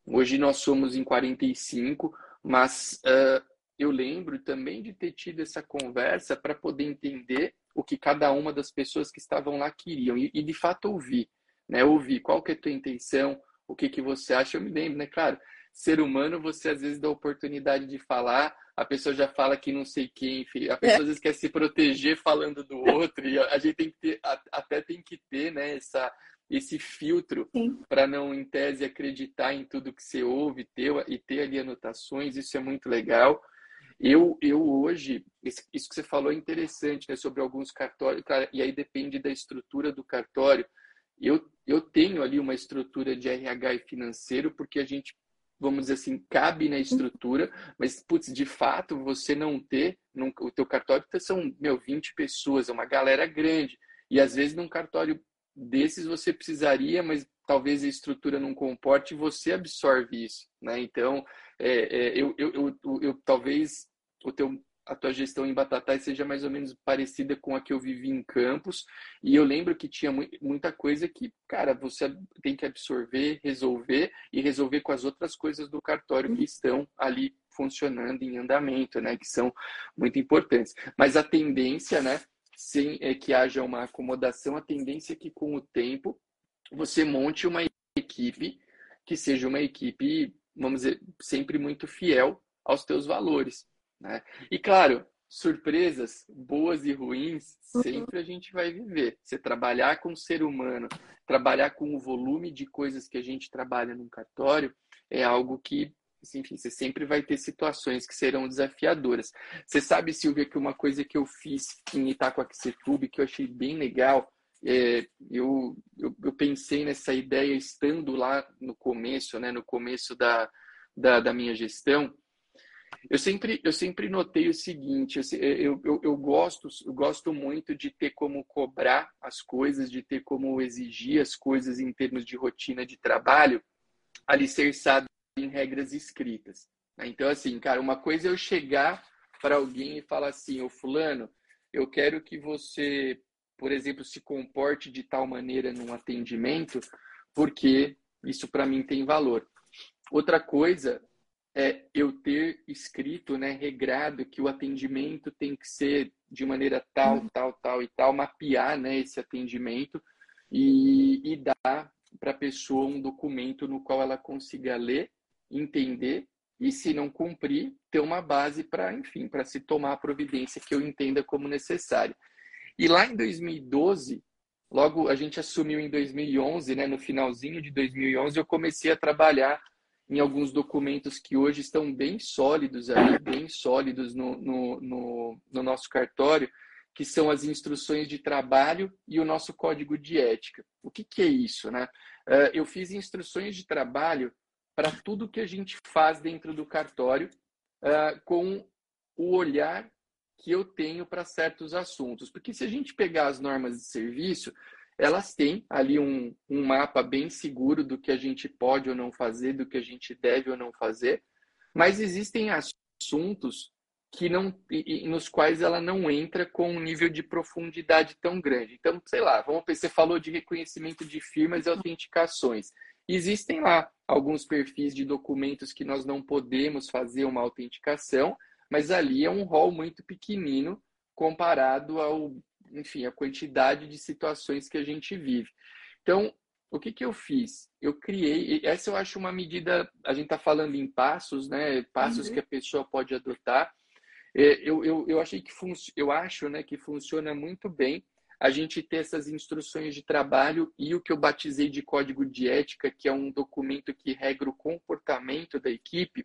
Hoje nós somos em 45 mas uh, eu lembro também de ter tido essa conversa para poder entender o que cada uma das pessoas que estavam lá queriam. E, e de fato ouvir né? Ouvir qual que é a tua intenção? O que que você acha? Eu me lembro né? Claro ser humano, você às vezes dá oportunidade de falar, a pessoa já fala que não sei quem, enfim, a pessoa é. às vezes quer se proteger falando do outro, e a gente tem que ter, até tem que ter, né, essa, esse filtro para não, em tese, acreditar em tudo que você ouve ter, e ter ali anotações, isso é muito legal. Eu, eu hoje, isso que você falou é interessante, né, sobre alguns cartórios, e aí depende da estrutura do cartório. Eu, eu tenho ali uma estrutura de RH e financeiro, porque a gente vamos dizer assim, cabe na estrutura, mas, putz, de fato, você não ter, num, o teu cartório são, meu, 20 pessoas, é uma galera grande, e às vezes num cartório desses você precisaria, mas talvez a estrutura não comporte e você absorve isso, né? Então, é, é, eu, eu, eu, eu, talvez o teu a tua gestão em Batatais seja mais ou menos parecida com a que eu vivi em Campos. E eu lembro que tinha muita coisa que, cara, você tem que absorver, resolver e resolver com as outras coisas do cartório que estão ali funcionando em andamento, né? Que são muito importantes. Mas a tendência, né? Sem é que haja uma acomodação, a tendência é que com o tempo você monte uma equipe que seja uma equipe, vamos dizer, sempre muito fiel aos teus valores. Né? E claro, surpresas boas e ruins uhum. sempre a gente vai viver. Você trabalhar com o ser humano, trabalhar com o volume de coisas que a gente trabalha num cartório, é algo que, enfim, você sempre vai ter situações que serão desafiadoras. Você sabe, Silvia, que uma coisa que eu fiz em Itacoaxetuba, que eu achei bem legal, é, eu, eu, eu, pensei nessa ideia estando lá no começo, né, no começo da, da, da minha gestão, eu sempre, eu sempre notei o seguinte, eu, eu, eu, gosto, eu gosto muito de ter como cobrar as coisas, de ter como exigir as coisas em termos de rotina de trabalho, alicerçado em regras escritas. Né? Então, assim, cara, uma coisa é eu chegar para alguém e falar assim, ô fulano, eu quero que você, por exemplo, se comporte de tal maneira num atendimento, porque isso para mim tem valor. Outra coisa é eu ter escrito, né, regrado que o atendimento tem que ser de maneira tal, uhum. tal, tal e tal, mapear, né, esse atendimento e, e dar para a pessoa um documento no qual ela consiga ler, entender e, se não cumprir, ter uma base para, enfim, para se tomar a providência que eu entenda como necessária. E lá em 2012, logo a gente assumiu em 2011, né, no finalzinho de 2011, eu comecei a trabalhar em alguns documentos que hoje estão bem sólidos ali, bem sólidos no, no, no, no nosso cartório, que são as instruções de trabalho e o nosso código de ética. O que, que é isso, né? Uh, eu fiz instruções de trabalho para tudo que a gente faz dentro do cartório, uh, com o olhar que eu tenho para certos assuntos. Porque se a gente pegar as normas de serviço, elas têm ali um, um mapa bem seguro do que a gente pode ou não fazer, do que a gente deve ou não fazer, mas existem assuntos que não nos quais ela não entra com um nível de profundidade tão grande. Então, sei lá, vamos você falou de reconhecimento de firmas e autenticações. Existem lá alguns perfis de documentos que nós não podemos fazer uma autenticação, mas ali é um rol muito pequenino comparado ao enfim, a quantidade de situações que a gente vive. Então, o que, que eu fiz? Eu criei, essa eu acho uma medida, a gente está falando em passos, né? Passos uhum. que a pessoa pode adotar. É, eu, eu, eu achei que eu acho né, que funciona muito bem a gente ter essas instruções de trabalho e o que eu batizei de código de ética, que é um documento que regra o comportamento da equipe.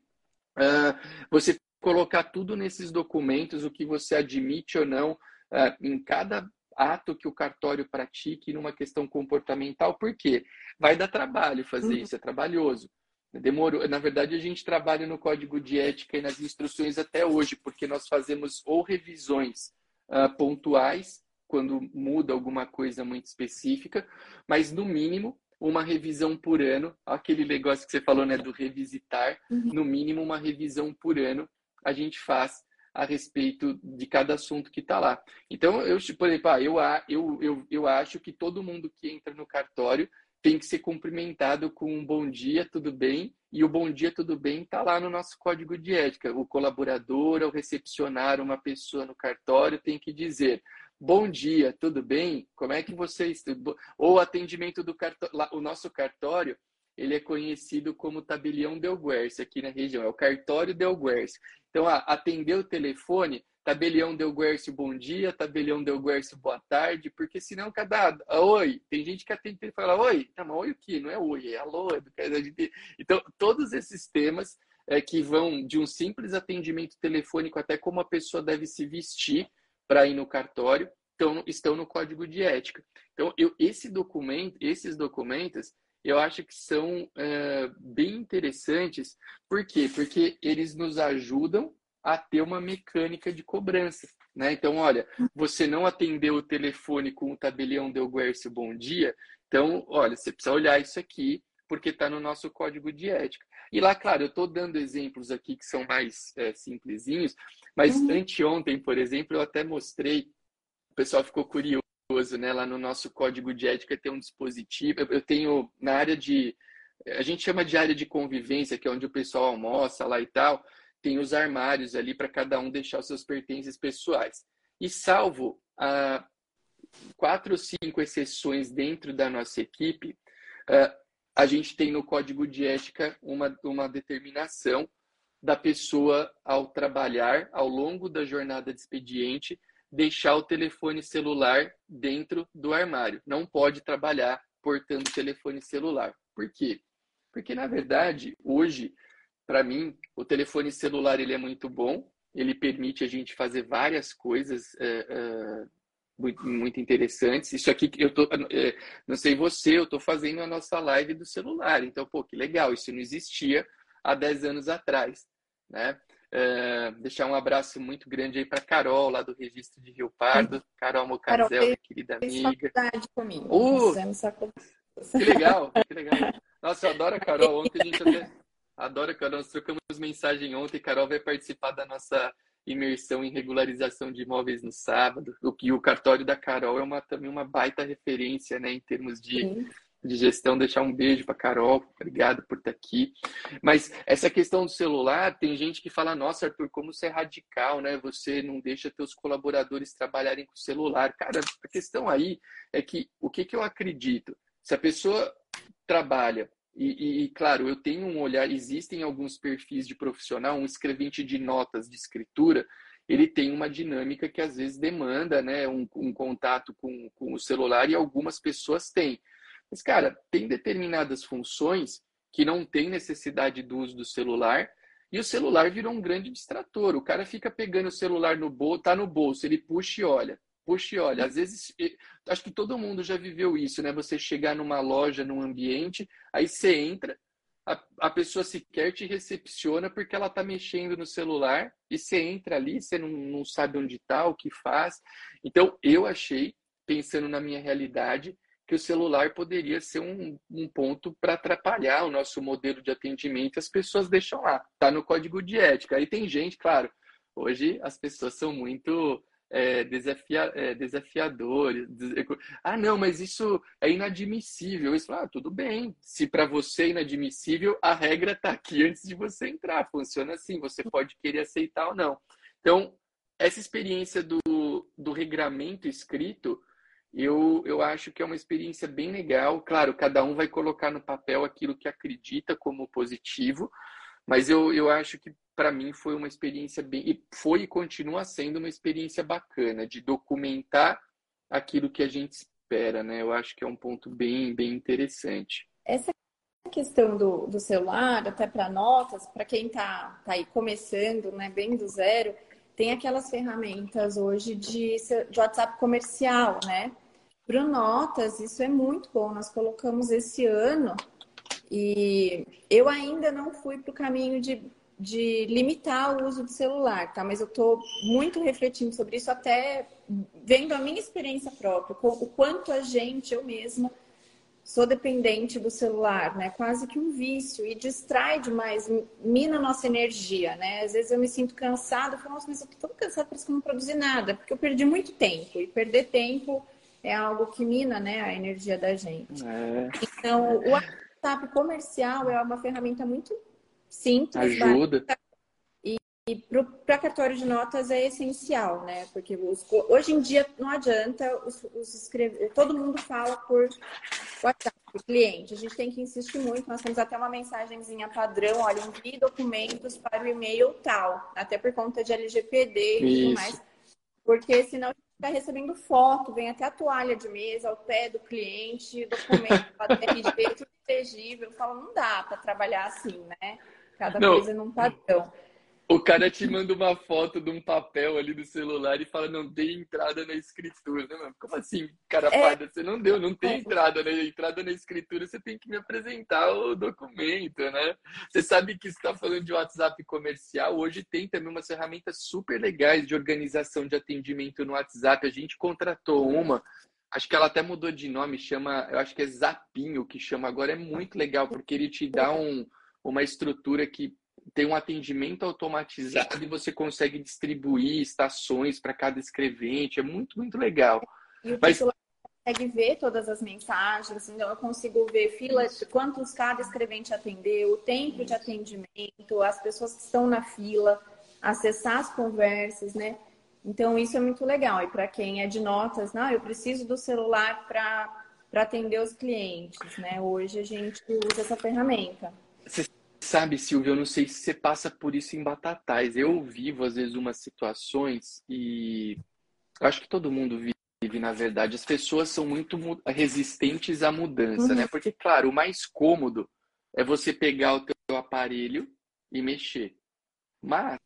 Uh, você colocar tudo nesses documentos, o que você admite ou não, em cada ato que o cartório pratique numa questão comportamental, por quê? Vai dar trabalho fazer uhum. isso, é trabalhoso. Demorou. Na verdade, a gente trabalha no código de ética e nas instruções até hoje, porque nós fazemos ou revisões uh, pontuais, quando muda alguma coisa muito específica, mas no mínimo uma revisão por ano, aquele negócio que você falou, né, do revisitar, uhum. no mínimo uma revisão por ano a gente faz a respeito de cada assunto que está lá. Então, eu, por exemplo, ah, eu, eu, eu, eu acho que todo mundo que entra no cartório tem que ser cumprimentado com um bom dia, tudo bem, e o bom dia, tudo bem está lá no nosso código de ética. O colaborador, ao recepcionar uma pessoa no cartório, tem que dizer bom dia, tudo bem? Como é que vocês... Ou atendimento do cartório, o nosso cartório, ele é conhecido como tabelião Del Guercio aqui na região, é o cartório Del Guercio. Então, ah, atender o telefone, tabelião Del Guercio, bom dia, tabelião Del Guercio, boa tarde, porque senão cada... Ah, oi, tem gente que atende e fala, oi, não, mas oi o quê? Não é oi, é alô. É então, todos esses temas é, que vão de um simples atendimento telefônico até como a pessoa deve se vestir para ir no cartório, estão, estão no código de ética. Então, eu, esse documento, esses documentos, eu acho que são é, bem interessantes. Por quê? Porque eles nos ajudam a ter uma mecânica de cobrança. Né? Então, olha, você não atendeu o telefone com o tabelião Del Guercio Bom Dia, então, olha, você precisa olhar isso aqui, porque está no nosso código de ética. E lá, claro, eu estou dando exemplos aqui que são mais é, simplesinhos, mas uhum. anteontem, por exemplo, eu até mostrei, o pessoal ficou curioso, né? Lá no nosso código de ética tem um dispositivo, eu tenho na área de, a gente chama de área de convivência, que é onde o pessoal almoça lá e tal, tem os armários ali para cada um deixar os seus pertences pessoais. E salvo quatro ou cinco exceções dentro da nossa equipe, ah, a gente tem no código de ética uma, uma determinação da pessoa, ao trabalhar, ao longo da jornada de expediente, deixar o telefone celular dentro do armário. Não pode trabalhar portando telefone celular. Por quê? Porque, na verdade, hoje, para mim, o telefone celular ele é muito bom, ele permite a gente fazer várias coisas é, é, muito, muito interessantes. Isso aqui, eu tô, é, não sei você, eu estou fazendo a nossa live do celular. Então, pô, que legal, isso não existia há 10 anos atrás, né? É, deixar um abraço muito grande aí para Carol, lá do Registro de Rio Pardo. Carol Mocazel, Carol, minha querida amiga. comigo. Uh, que legal, que legal. Nossa, eu adoro a Carol. Ontem a gente até... Adoro a Carol. Nós trocamos mensagem ontem. Carol vai participar da nossa imersão em regularização de imóveis no sábado. O que o cartório da Carol é uma, também uma baita referência, né, em termos de, de gestão. Deixar um beijo para Carol, obrigado por estar aqui. Mas essa questão do celular, tem gente que fala: Nossa, Arthur, como você é radical, né? Você não deixa teus colaboradores trabalharem com celular. Cara, a questão aí é que o que, que eu acredito? Se a pessoa trabalha e, e, claro, eu tenho um olhar. Existem alguns perfis de profissional, um escrevente de notas de escritura, ele tem uma dinâmica que às vezes demanda né, um, um contato com, com o celular e algumas pessoas têm. Mas, cara, tem determinadas funções que não tem necessidade do uso do celular e o celular virou um grande distrator. O cara fica pegando o celular no bolso, tá no bolso, ele puxa e olha. Puxa e olha, às vezes, acho que todo mundo já viveu isso, né? Você chegar numa loja, num ambiente, aí você entra, a, a pessoa sequer te recepciona porque ela tá mexendo no celular e você entra ali, você não, não sabe onde tá, o que faz. Então, eu achei, pensando na minha realidade, que o celular poderia ser um, um ponto para atrapalhar o nosso modelo de atendimento. As pessoas deixam lá, tá no código de ética. Aí tem gente, claro, hoje as pessoas são muito é, desafia, é, desafiadores. Ah, não, mas isso é inadmissível. Isso, ah, tudo bem. Se para você é inadmissível, a regra está aqui antes de você entrar. Funciona assim. Você pode querer aceitar ou não. Então, essa experiência do, do regramento escrito, eu, eu acho que é uma experiência bem legal. Claro, cada um vai colocar no papel aquilo que acredita como positivo, mas eu, eu acho que para mim foi uma experiência bem e foi e continua sendo uma experiência bacana de documentar aquilo que a gente espera, né? Eu acho que é um ponto bem bem interessante. Essa questão do, do celular, até para notas, para quem está tá aí começando, né, bem do zero, tem aquelas ferramentas hoje de, de WhatsApp comercial, né? Para notas, isso é muito bom. Nós colocamos esse ano e eu ainda não fui para o caminho de de limitar o uso do celular, tá? Mas eu estou muito refletindo sobre isso, até vendo a minha experiência própria, o quanto a gente, eu mesma, sou dependente do celular, né? Quase que um vício e distrai demais, mina nossa energia, né? Às vezes eu me sinto cansada, eu falo, nossa, mas eu tô tão cansada, parece que eu não produzi nada, porque eu perdi muito tempo e perder tempo é algo que mina, né, a energia da gente. É. Então, o WhatsApp comercial é uma ferramenta muito simples. Ajuda. E, e para cartório de notas é essencial, né? Porque os, hoje em dia não adianta os, os escrever, todo mundo fala por WhatsApp, cliente, a gente tem que insistir muito. Nós temos até uma mensagenzinha padrão, olha, envie documentos para o e-mail tal, até por conta de LGPD e tudo mais. Porque senão a gente está recebendo foto, vem até a toalha de mesa ao pé do cliente, documento, RG, tudo legível. Eu falo, não dá para trabalhar assim, né? Cada não. coisa num padrão. O cara te manda uma foto de um papel ali do celular e fala, não tem entrada na escritura, né, mano? Como assim, cara é... Você não deu, não tem é. entrada, né? Entrada na escritura, você tem que me apresentar o documento, né? Você sabe que está falando de WhatsApp comercial, hoje tem também umas ferramentas super legais de organização de atendimento no WhatsApp. A gente contratou uma, acho que ela até mudou de nome, chama, eu acho que é Zapinho que chama agora, é muito legal, porque ele te dá um, uma estrutura que tem um atendimento automatizado e você consegue distribuir estações para cada escrevente. É muito, muito legal. E o Mas... consegue ver todas as mensagens, então eu consigo ver fila, quantos cada escrevente atendeu, o tempo de atendimento, as pessoas que estão na fila, acessar as conversas, né? Então isso é muito legal. E para quem é de notas, não, eu preciso do celular para atender os clientes, né? Hoje a gente usa essa ferramenta. Sabe, Silvio, eu não sei se você passa por isso em Batatais. Eu vivo, às vezes, umas situações e eu acho que todo mundo vive, na verdade. As pessoas são muito resistentes à mudança, né? uhum. né? Porque, claro, o mais cômodo é você pegar o teu aparelho e mexer. Mas,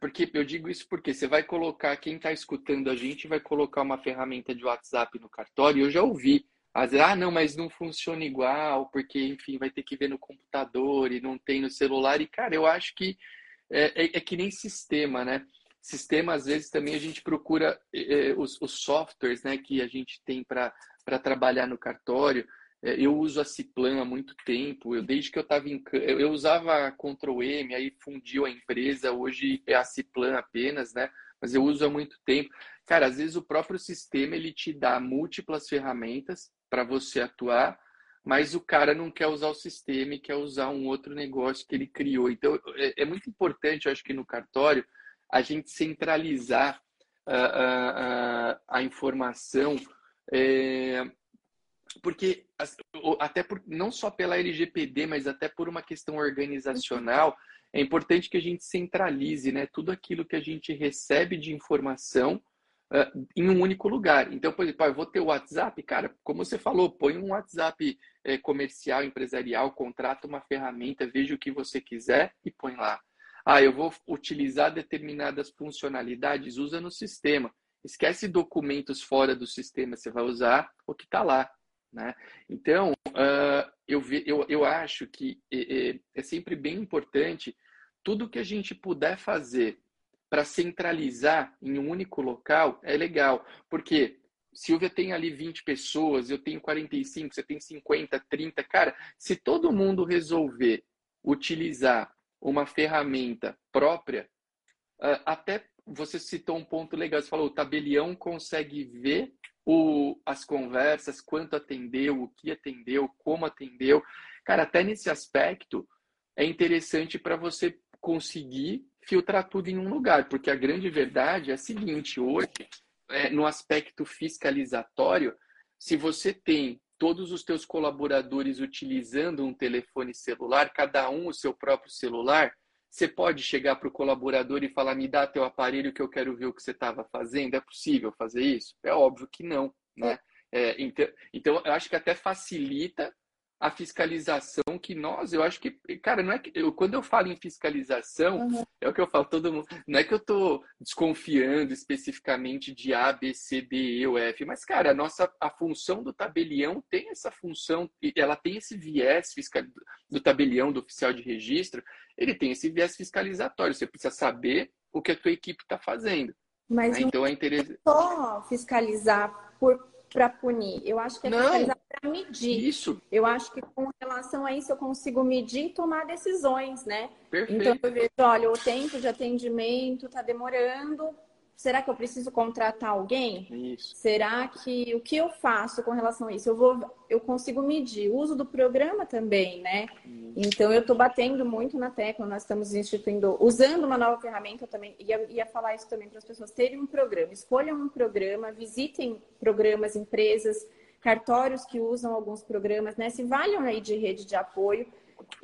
porque eu digo isso porque você vai colocar, quem está escutando a gente vai colocar uma ferramenta de WhatsApp no cartório. Eu já ouvi às vezes, ah, não, mas não funciona igual, porque, enfim, vai ter que ver no computador e não tem no celular. E, cara, eu acho que é, é, é que nem sistema, né? Sistema, às vezes, também a gente procura é, os, os, softwares né, que a gente tem para trabalhar no cartório. É, eu uso a Ciplan há muito tempo. Eu, desde que eu estava em. Eu, usava Ctrl M, aí fundiu a empresa. Hoje é a Ciplan apenas, né? Mas eu uso há muito tempo. Cara, às vezes o próprio sistema ele te dá múltiplas ferramentas para você atuar, mas o cara não quer usar o sistema e quer usar um outro negócio que ele criou. Então, é, é muito importante, eu acho que no cartório, a gente centralizar uh, uh, uh, a informação, é, porque até por, não só pela LGPD, mas até por uma questão organizacional, é importante que a gente centralize né, tudo aquilo que a gente recebe de informação uh, em um único lugar. Então, por exemplo, eu vou ter o WhatsApp, cara, como você falou, põe um WhatsApp é, comercial, empresarial, contrata uma ferramenta, veja o que você quiser e põe lá. Ah, eu vou utilizar determinadas funcionalidades, usa no sistema. Esquece documentos fora do sistema, você vai usar o que está lá. Né? Então, uh, eu, eu, eu acho que é, é sempre bem importante tudo que a gente puder fazer para centralizar em um único local é legal. Porque Silvia tem ali 20 pessoas, eu tenho 45, você tem 50, 30. Cara, se todo mundo resolver utilizar uma ferramenta própria, ah, até você citou um ponto legal, você falou, o tabelião consegue ver o, as conversas, quanto atendeu, o que atendeu, como atendeu. Cara, até nesse aspecto é interessante para você conseguir filtrar tudo em um lugar, porque a grande verdade é a seguinte: hoje, é, no aspecto fiscalizatório, se você tem todos os teus colaboradores utilizando um telefone celular, cada um o seu próprio celular, você pode chegar para o colaborador e falar: me dá teu aparelho que eu quero ver o que você estava fazendo. É possível fazer isso? É óbvio que não, né? É, então, então, eu acho que até facilita a fiscalização que nós, eu acho que, cara, não é que eu, quando eu falo em fiscalização, uhum. é o que eu falo todo mundo, não é que eu tô desconfiando especificamente de A, B, C, D, E ou F, mas cara, a nossa a função do tabelião tem essa função, ela tem esse viés fiscal do tabelião do oficial de registro, ele tem esse viés fiscalizatório, você precisa saber o que a tua equipe está fazendo. Mas né? então é interessante só fiscalizar por para punir. Eu acho que é para medir. Isso. Eu acho que com relação a isso eu consigo medir e tomar decisões, né? Perfeito. Então eu vejo, olha, o tempo de atendimento está demorando, Será que eu preciso contratar alguém? Isso. Será que o que eu faço com relação a isso? Eu vou, eu consigo medir o uso do programa também, né? Isso. Então eu estou batendo muito na tecla. Nós estamos instituindo, usando uma nova ferramenta também. Ia, ia falar isso também para as pessoas terem um programa. Escolham um programa, visitem programas, empresas cartórios que usam alguns programas, né? Se valham aí de rede de apoio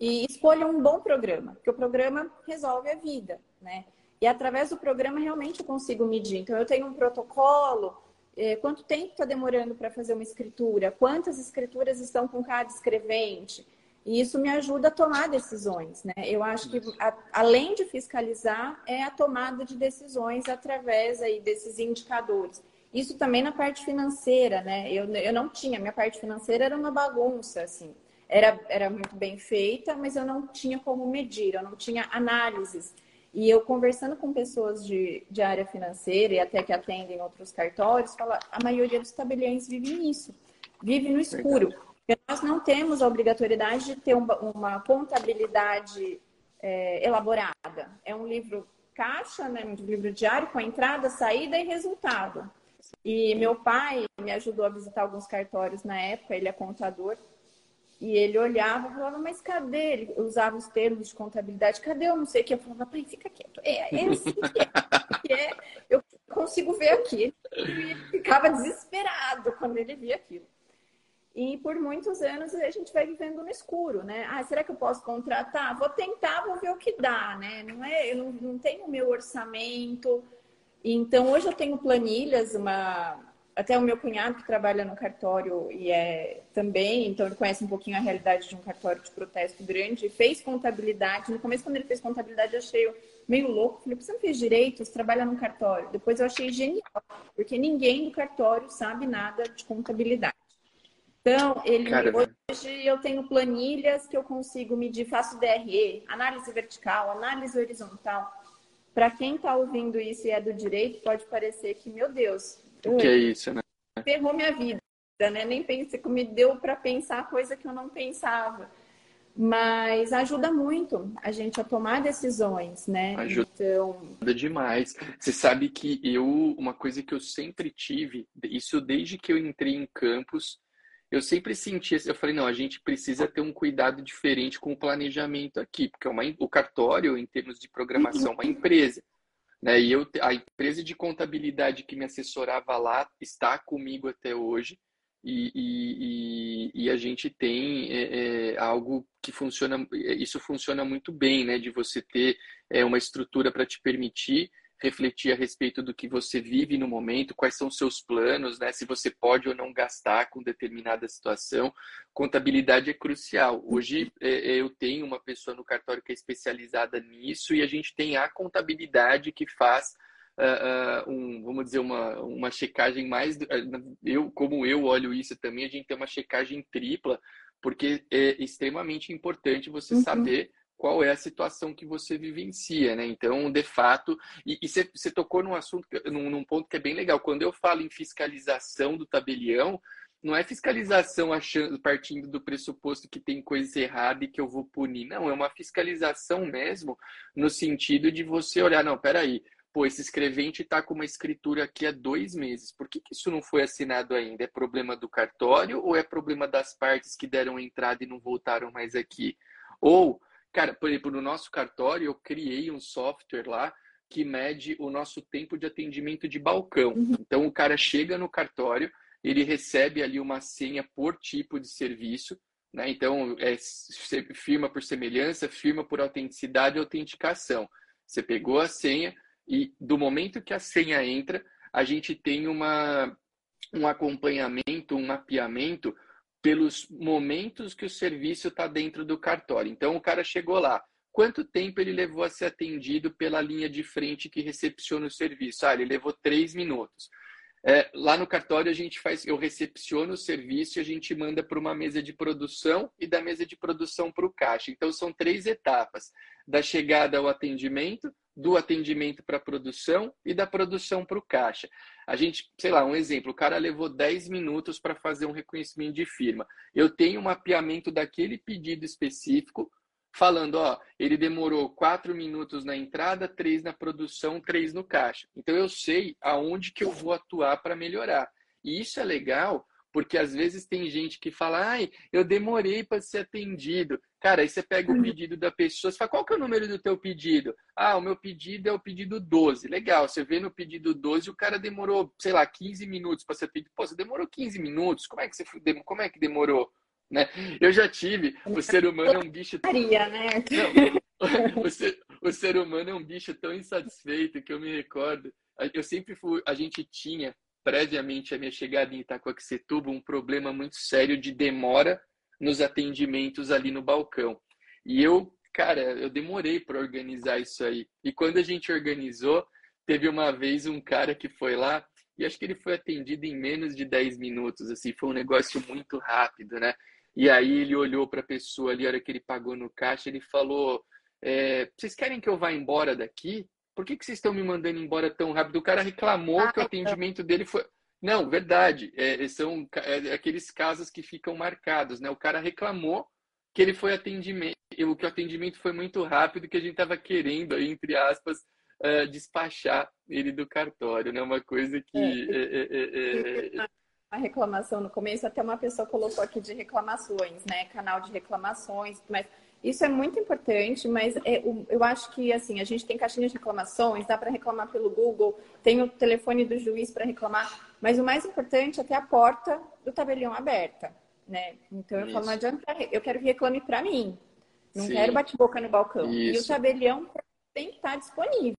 e escolham um bom programa, porque o programa resolve a vida, né? E através do programa realmente eu consigo medir. Então eu tenho um protocolo, eh, quanto tempo está demorando para fazer uma escritura, quantas escrituras estão com cada escrevente. E isso me ajuda a tomar decisões, né? Eu acho que a, além de fiscalizar, é a tomada de decisões através aí desses indicadores. Isso também na parte financeira, né? Eu, eu não tinha, minha parte financeira era uma bagunça, assim. Era, era muito bem feita, mas eu não tinha como medir, eu não tinha análises. E eu conversando com pessoas de, de área financeira e até que atendem outros cartórios, fala, a maioria dos tabeliães vive nisso, vive no escuro. Porque nós não temos a obrigatoriedade de ter uma, uma contabilidade é, elaborada. É um livro caixa, né, um livro diário com entrada, saída e resultado. E meu pai me ajudou a visitar alguns cartórios na época, ele é contador, e ele olhava e falava, mas cadê? Ele usava os termos de contabilidade, cadê eu não sei o que? Eu falava, pai, fica quieto. É, é assim que é. é. Eu consigo ver aqui. E ficava desesperado quando ele via aquilo. E por muitos anos a gente vai vivendo no escuro, né? Ah, será que eu posso contratar? Vou tentar, vou ver o que dá, né? Não é, eu não, não tenho o meu orçamento, então, hoje eu tenho planilhas, uma... até o meu cunhado que trabalha no cartório e é também, então ele conhece um pouquinho a realidade de um cartório de protesto grande, fez contabilidade. No começo, quando ele fez contabilidade, eu achei meio louco. Falei, você não fez direito, você trabalha no cartório. Depois eu achei genial, porque ninguém do cartório sabe nada de contabilidade. Então, ele hoje eu tenho planilhas que eu consigo medir, faço DRE, análise vertical, análise horizontal para quem está ouvindo isso e é do direito, pode parecer que, meu Deus, o que é isso, né? Ferrou minha vida, né? Nem pensei que me deu para pensar coisa que eu não pensava. Mas ajuda muito a gente a tomar decisões, né? Ajuda então... demais. Você sabe que eu, uma coisa que eu sempre tive, isso desde que eu entrei em campus, eu sempre senti, eu falei, não, a gente precisa ter um cuidado diferente com o planejamento aqui, porque é uma, o cartório, em termos de programação, é uma empresa. Né? E eu, a empresa de contabilidade que me assessorava lá está comigo até hoje. E, e, e a gente tem é, é, algo que funciona, isso funciona muito bem, né? De você ter é, uma estrutura para te permitir refletir a respeito do que você vive no momento, quais são os seus planos, né? Se você pode ou não gastar com determinada situação. Contabilidade é crucial. Hoje é, é, eu tenho uma pessoa no cartório que é especializada nisso e a gente tem a contabilidade que faz Uh, uh, um, vamos dizer, uma, uma checagem mais. Eu, como eu olho isso também, a gente tem uma checagem tripla, porque é extremamente importante você uhum. saber qual é a situação que você vivencia, né? Então, de fato, e, você tocou num assunto, num, num, ponto que é bem legal. Quando eu falo em fiscalização do tabelião, não é fiscalização achando, partindo do pressuposto que tem coisa errada e que eu vou punir. Não, é uma fiscalização mesmo, no sentido de você olhar, não, peraí, pô, esse escrevente está com uma escritura aqui há dois meses. Por que, que, isso não foi assinado ainda? É problema do cartório ou é problema das partes que deram entrada e não voltaram mais aqui? Ou Cara, por exemplo, no nosso cartório, eu criei um software lá que mede o nosso tempo de atendimento de balcão. Uhum. Então, o cara chega no cartório, ele recebe ali uma senha por tipo de serviço, né? Então, é firma por semelhança, firma por autenticidade e autenticação. Você pegou a senha e do momento que a senha entra, a gente tem uma, um acompanhamento, um mapeamento pelos momentos que o serviço está dentro do cartório. Então, o cara chegou lá. Quanto tempo ele levou a ser atendido pela linha de frente que recepciona o serviço? Ah, ele levou três minutos. É, lá no cartório a gente faz, eu recepciono o serviço e a gente manda para uma mesa de produção e da mesa de produção para o caixa. Então são três etapas: da chegada ao atendimento, do atendimento para a produção e da produção para o caixa. A gente, sei lá, um exemplo, o cara levou 10 minutos para fazer um reconhecimento de firma. Eu tenho um mapeamento daquele pedido específico, falando, ó, ele demorou 4 minutos na entrada, 3 na produção, 3 no caixa. Então eu sei aonde que eu vou atuar para melhorar. E isso é legal Porque às vezes tem gente que fala, ai, eu demorei para ser atendido. Cara, aí você pega o uhum. pedido da pessoa, você fala, qual que é o número do teu pedido? Ah, o meu pedido é o pedido 12. Legal, você vê no pedido 12 o cara demorou, sei lá, 15 minutos para ser atendido. Pô, você demorou 15 minutos? Como é que você como é que demorou? Né? Eu já tive, o ser humano é um bicho. Maria, né? Não, o, ser, o ser humano é um bicho tão insatisfeito que eu me recordo. Eu sempre fui, a gente tinha, previamente à minha chegada em Itacoaxetuba, um problema muito sério de demora nos atendimentos ali no balcão. E eu, cara, eu demorei para organizar isso aí. E quando a gente organizou, teve uma vez um cara que foi lá e acho que ele foi atendido em menos de 10 minutos, assim, foi um negócio muito rápido, né? E aí ele olhou para a pessoa ali, a hora que ele pagou no caixa, ele falou: é, Vocês querem que eu vá embora daqui? Por que, que vocês estão me mandando embora tão rápido? O cara reclamou ah, que o atendimento dele foi. Não, verdade. É, são é, aqueles casos que ficam marcados, né? O cara reclamou que ele foi atendimento, que o atendimento foi muito rápido, que a gente estava querendo, entre aspas, uh, despachar ele do cartório, né? Uma coisa que. É, é, é, a reclamação no começo, até uma pessoa colocou aqui de reclamações, né? Canal de reclamações, mas isso é muito importante, mas é, eu acho que assim, a gente tem caixinha de reclamações, dá para reclamar pelo Google, tem o telefone do juiz para reclamar, mas o mais importante é ter a porta do tabelião aberta, né? Então eu Isso. falo, não adianta, eu quero que reclame para mim. Não Sim. quero bate-boca no balcão. Isso. E o tabelião tem que estar disponível.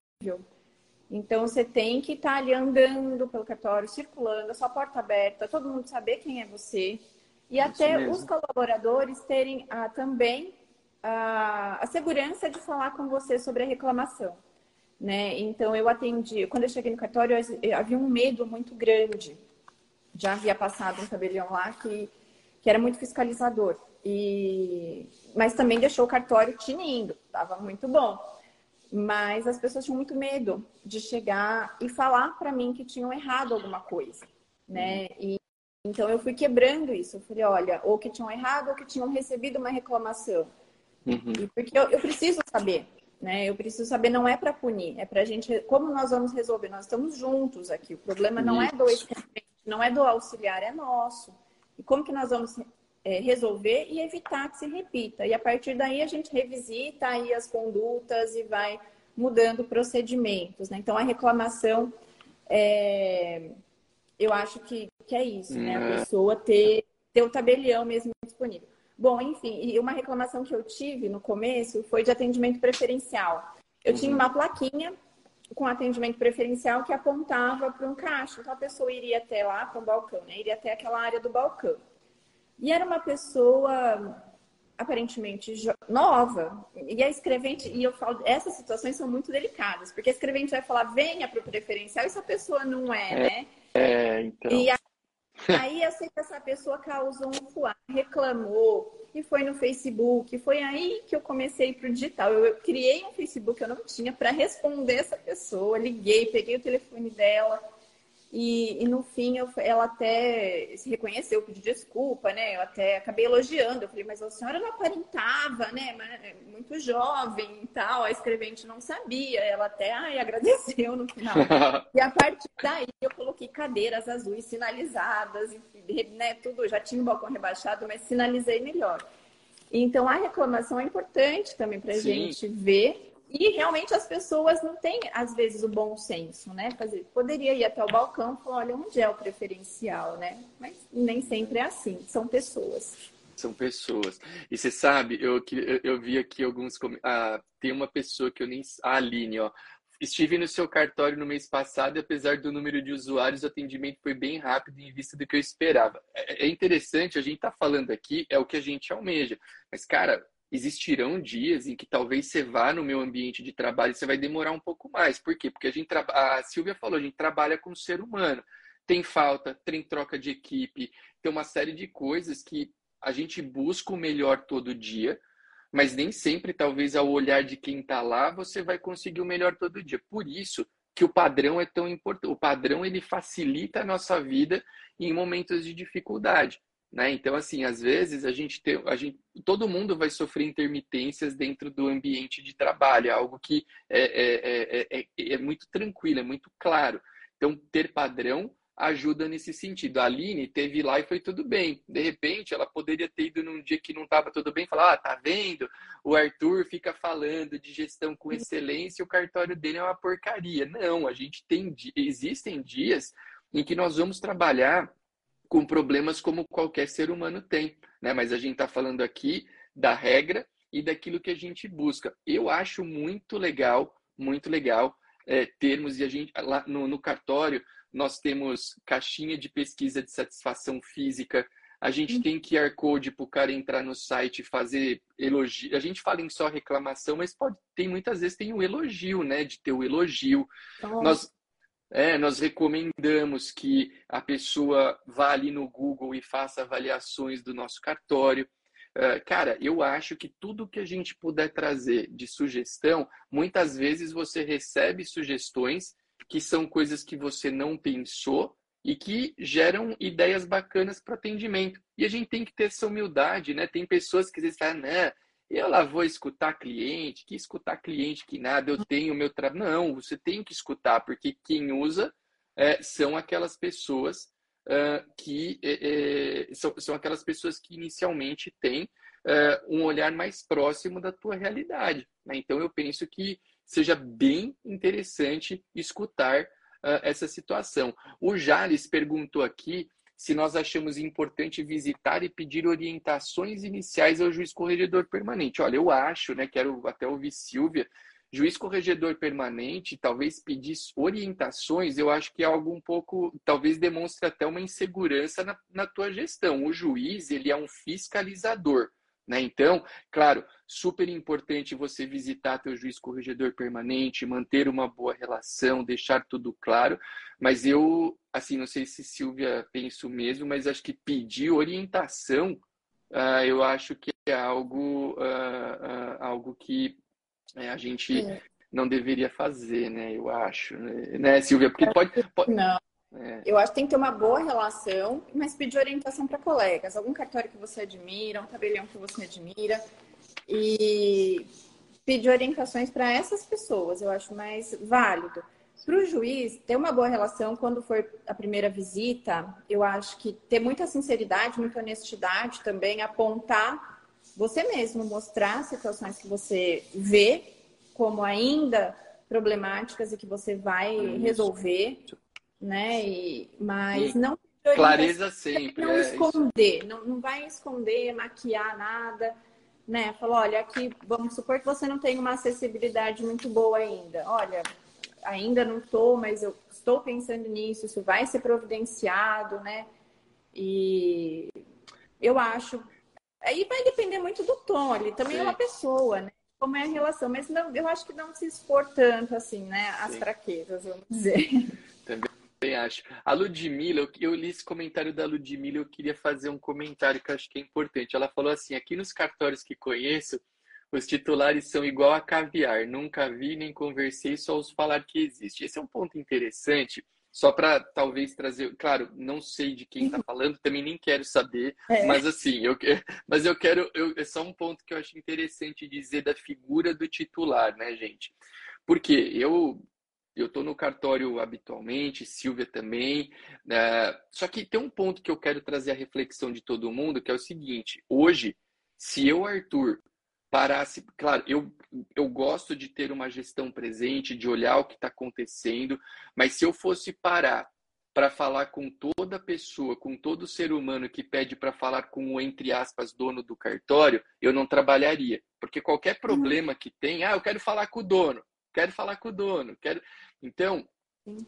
Então você tem que estar ali andando pelo cartório, circulando, a sua porta aberta, todo mundo saber quem é você. E Isso até mesmo. os colaboradores terem ah, também a, a segurança de falar com você sobre a reclamação. Né? Então eu atendi, quando eu cheguei no cartório, havia um medo muito grande. Já havia passado um tabelião lá que, que era muito fiscalizador. E... Mas também deixou o cartório tinindo, estava muito bom. Mas as pessoas tinham muito medo de chegar e falar para mim que tinham errado alguma coisa, né? Uhum. E então eu fui quebrando isso. Eu falei, olha, ou que tinham errado ou que tinham recebido uma reclamação. Uhum. Porque eu, eu, preciso saber, né? Eu preciso saber, não é para punir, é para a gente, como nós vamos resolver? Nós estamos juntos aqui. O problema não Isso. é do não é do auxiliar, é nosso. E como que nós vamos é, resolver e evitar que se repita? E a partir daí a gente revisita aí as condutas e vai mudando procedimentos, né? Então a reclamação, é... eu acho que, que é isso, né? A é. pessoa ter, ter o tabelião mesmo disponível. Bom, enfim, e uma reclamação que eu tive no começo foi de atendimento preferencial. Eu uhum. tinha uma plaquinha com atendimento preferencial que apontava para um caixa. Então a pessoa iria até lá, para o balcão, né? Iria até aquela área do balcão. E era uma pessoa aparentemente nova. E a escrevente, e eu falo, essas situações são muito delicadas, porque a escrevente vai falar, venha para o preferencial, e essa pessoa não é, é né? É, então. E a Aí eu sei que essa pessoa causou um fuar, reclamou, e foi no Facebook. Foi aí que eu comecei para o digital. Eu, eu, criei um Facebook, eu não tinha, para responder essa pessoa. Liguei, peguei o telefone dela. E, e no fim, eu, ela até se reconheceu, pediu desculpa, né? Eu até acabei elogiando. Eu falei, mas a senhora não aparentava, né? Muito jovem e tal. A escrevente não sabia. Ela até ai, agradeceu no final. e a partir daí, eu coloquei cadeiras azuis sinalizadas, enfim, né? Tudo. Já tinha o balcão rebaixado, mas sinalizei melhor. Então, a reclamação é importante também para a gente ver e realmente as pessoas não têm, às vezes, o bom senso, né? Fazer, poderia ir até o balcão e falar, olha, onde é o preferencial, né? Mas nem sempre é assim, são pessoas. São pessoas. E você sabe, eu, eu, eu vi aqui alguns. Ah, tem uma pessoa que eu nem. A Aline, ó. Estive no seu cartório no mês passado e apesar do número de usuários, o atendimento foi bem rápido em vista do que eu esperava. É, é interessante, a gente tá falando aqui, é o que a gente almeja. Mas, cara, existirão dias em que talvez você vá no meu ambiente de trabalho e você vai demorar um pouco mais. Por quê? Porque a gente a Silvia falou, a gente trabalha com o ser humano. Tem falta, tem troca de equipe, tem uma série de coisas que a gente busca o melhor todo dia, mas nem sempre, talvez, ao olhar de quem está lá, você vai conseguir o melhor todo dia. Por isso que o padrão é tão importante. O padrão ele facilita a nossa vida em momentos de dificuldade. Né? Então, assim, às vezes a gente tem, a gente, todo mundo vai sofrer intermitências dentro do ambiente de trabalho, é algo que é, é, é, é, é muito tranquilo, é muito claro. Então, ter padrão ajuda nesse sentido. A Aline teve lá e foi tudo bem. De repente, ela poderia ter ido num dia que não estava tudo bem, falar: ah, tá vendo? O Arthur fica falando de gestão com excelência e o cartório dele é uma porcaria. Não, a gente tem existem dias em que nós vamos trabalhar com problemas como qualquer ser humano tem, né? Mas a gente está falando aqui da regra e daquilo que a gente busca. Eu acho muito legal, muito legal é, termos e a gente lá no, no cartório nós temos caixinha de pesquisa de satisfação física, a gente uhum. tem QR Code para o cara entrar no site e fazer elogio. A gente fala em só reclamação, mas pode tem muitas vezes tem o um elogio, né? De ter o um elogio. Oh. Nós, é, nós recomendamos que a pessoa vá ali no Google e faça avaliações do nosso cartório. Uh, cara, eu acho que tudo que a gente puder trazer de sugestão, muitas vezes você recebe sugestões que são coisas que você não pensou e que geram ideias bacanas para atendimento. E a gente tem que ter essa humildade, né? Tem pessoas que vezes falam, né? Eu lá vou escutar cliente, que escutar cliente que nada, eu tenho meu trabalho. Não, você tem que escutar, porque quem usa é, são aquelas pessoas uh, que é, é, são, são aquelas pessoas que inicialmente têm uh, um olhar mais próximo da tua realidade. Né? Então eu penso que seja bem interessante escutar uh, essa situação. O Jales perguntou aqui se nós achamos importante visitar e pedir orientações iniciais ao juiz corregedor permanente. Olha, eu acho, né? Quero até ouvir Silvia. Juiz corregedor permanente, talvez pedir orientações, eu acho que é algo um pouco, talvez demonstre até uma insegurança na, na tua gestão. O juiz, ele é um fiscalizador. Né? Então, claro, super importante você visitar teu juiz corregedor permanente, manter uma boa relação, deixar tudo claro. Mas eu, assim, não sei se Silvia tem isso mesmo, mas acho que pedir orientação, uh, eu acho que é algo, uh, uh, algo que a gente é. não deveria fazer, né? Eu acho, né, né Silvia? Porque pode, pode... Não. É. Eu acho que tem que ter uma boa relação, mas pedir orientação para colegas, algum cartório que você admira, um tabelião que você admira, e pedir orientações para essas pessoas, eu acho mais válido. Para o juiz, ter uma boa relação quando for a primeira visita, eu acho que ter muita sinceridade, muita honestidade também, apontar você mesmo, mostrar situações que você vê como ainda problemáticas e que você vai resolver né? E, mas Sim. não clareza sempre. Não é esconder, não, não vai esconder, maquiar nada, né? Falar, olha, aqui vamos supor que você não tem uma acessibilidade muito boa ainda. Olha, ainda não estou, mas eu estou pensando nisso, isso vai ser providenciado, né? E eu acho. Aí vai depender muito do tom ali, também Sim. é uma pessoa, né? Como é a relação, mas não, eu acho que não se expor tanto assim, né? As Sim. fraquezas, vamos dizer. Também também acho. A Ludmilla, eu, eu li esse comentário da Ludmilla, eu queria fazer um comentário que eu acho que é importante. Ela falou assim: aqui nos cartórios que conheço, os titulares são igual a caviar. Nunca vi nem conversei, só os falar que existe. Esse é um ponto interessante, só para talvez trazer. Claro, não sei de quem está falando, também nem quero saber, é. mas assim, eu, mas eu quero. Eu, é só um ponto que eu acho interessante dizer da figura do titular, né, gente? Porque eu eu estou no cartório habitualmente, Silvia também. Né? só que tem um ponto que eu quero trazer a reflexão de todo mundo, que é o seguinte: hoje, se eu, Arthur, parasse. Claro, eu, eu gosto de ter uma gestão presente, de olhar o que está acontecendo, mas se eu fosse parar para falar com toda pessoa, com todo ser humano que pede para falar com o, entre aspas, dono do cartório, eu não trabalharia. Porque qualquer uhum. problema que tem, ah, eu quero falar com o dono, quero falar com o dono, quero. Então,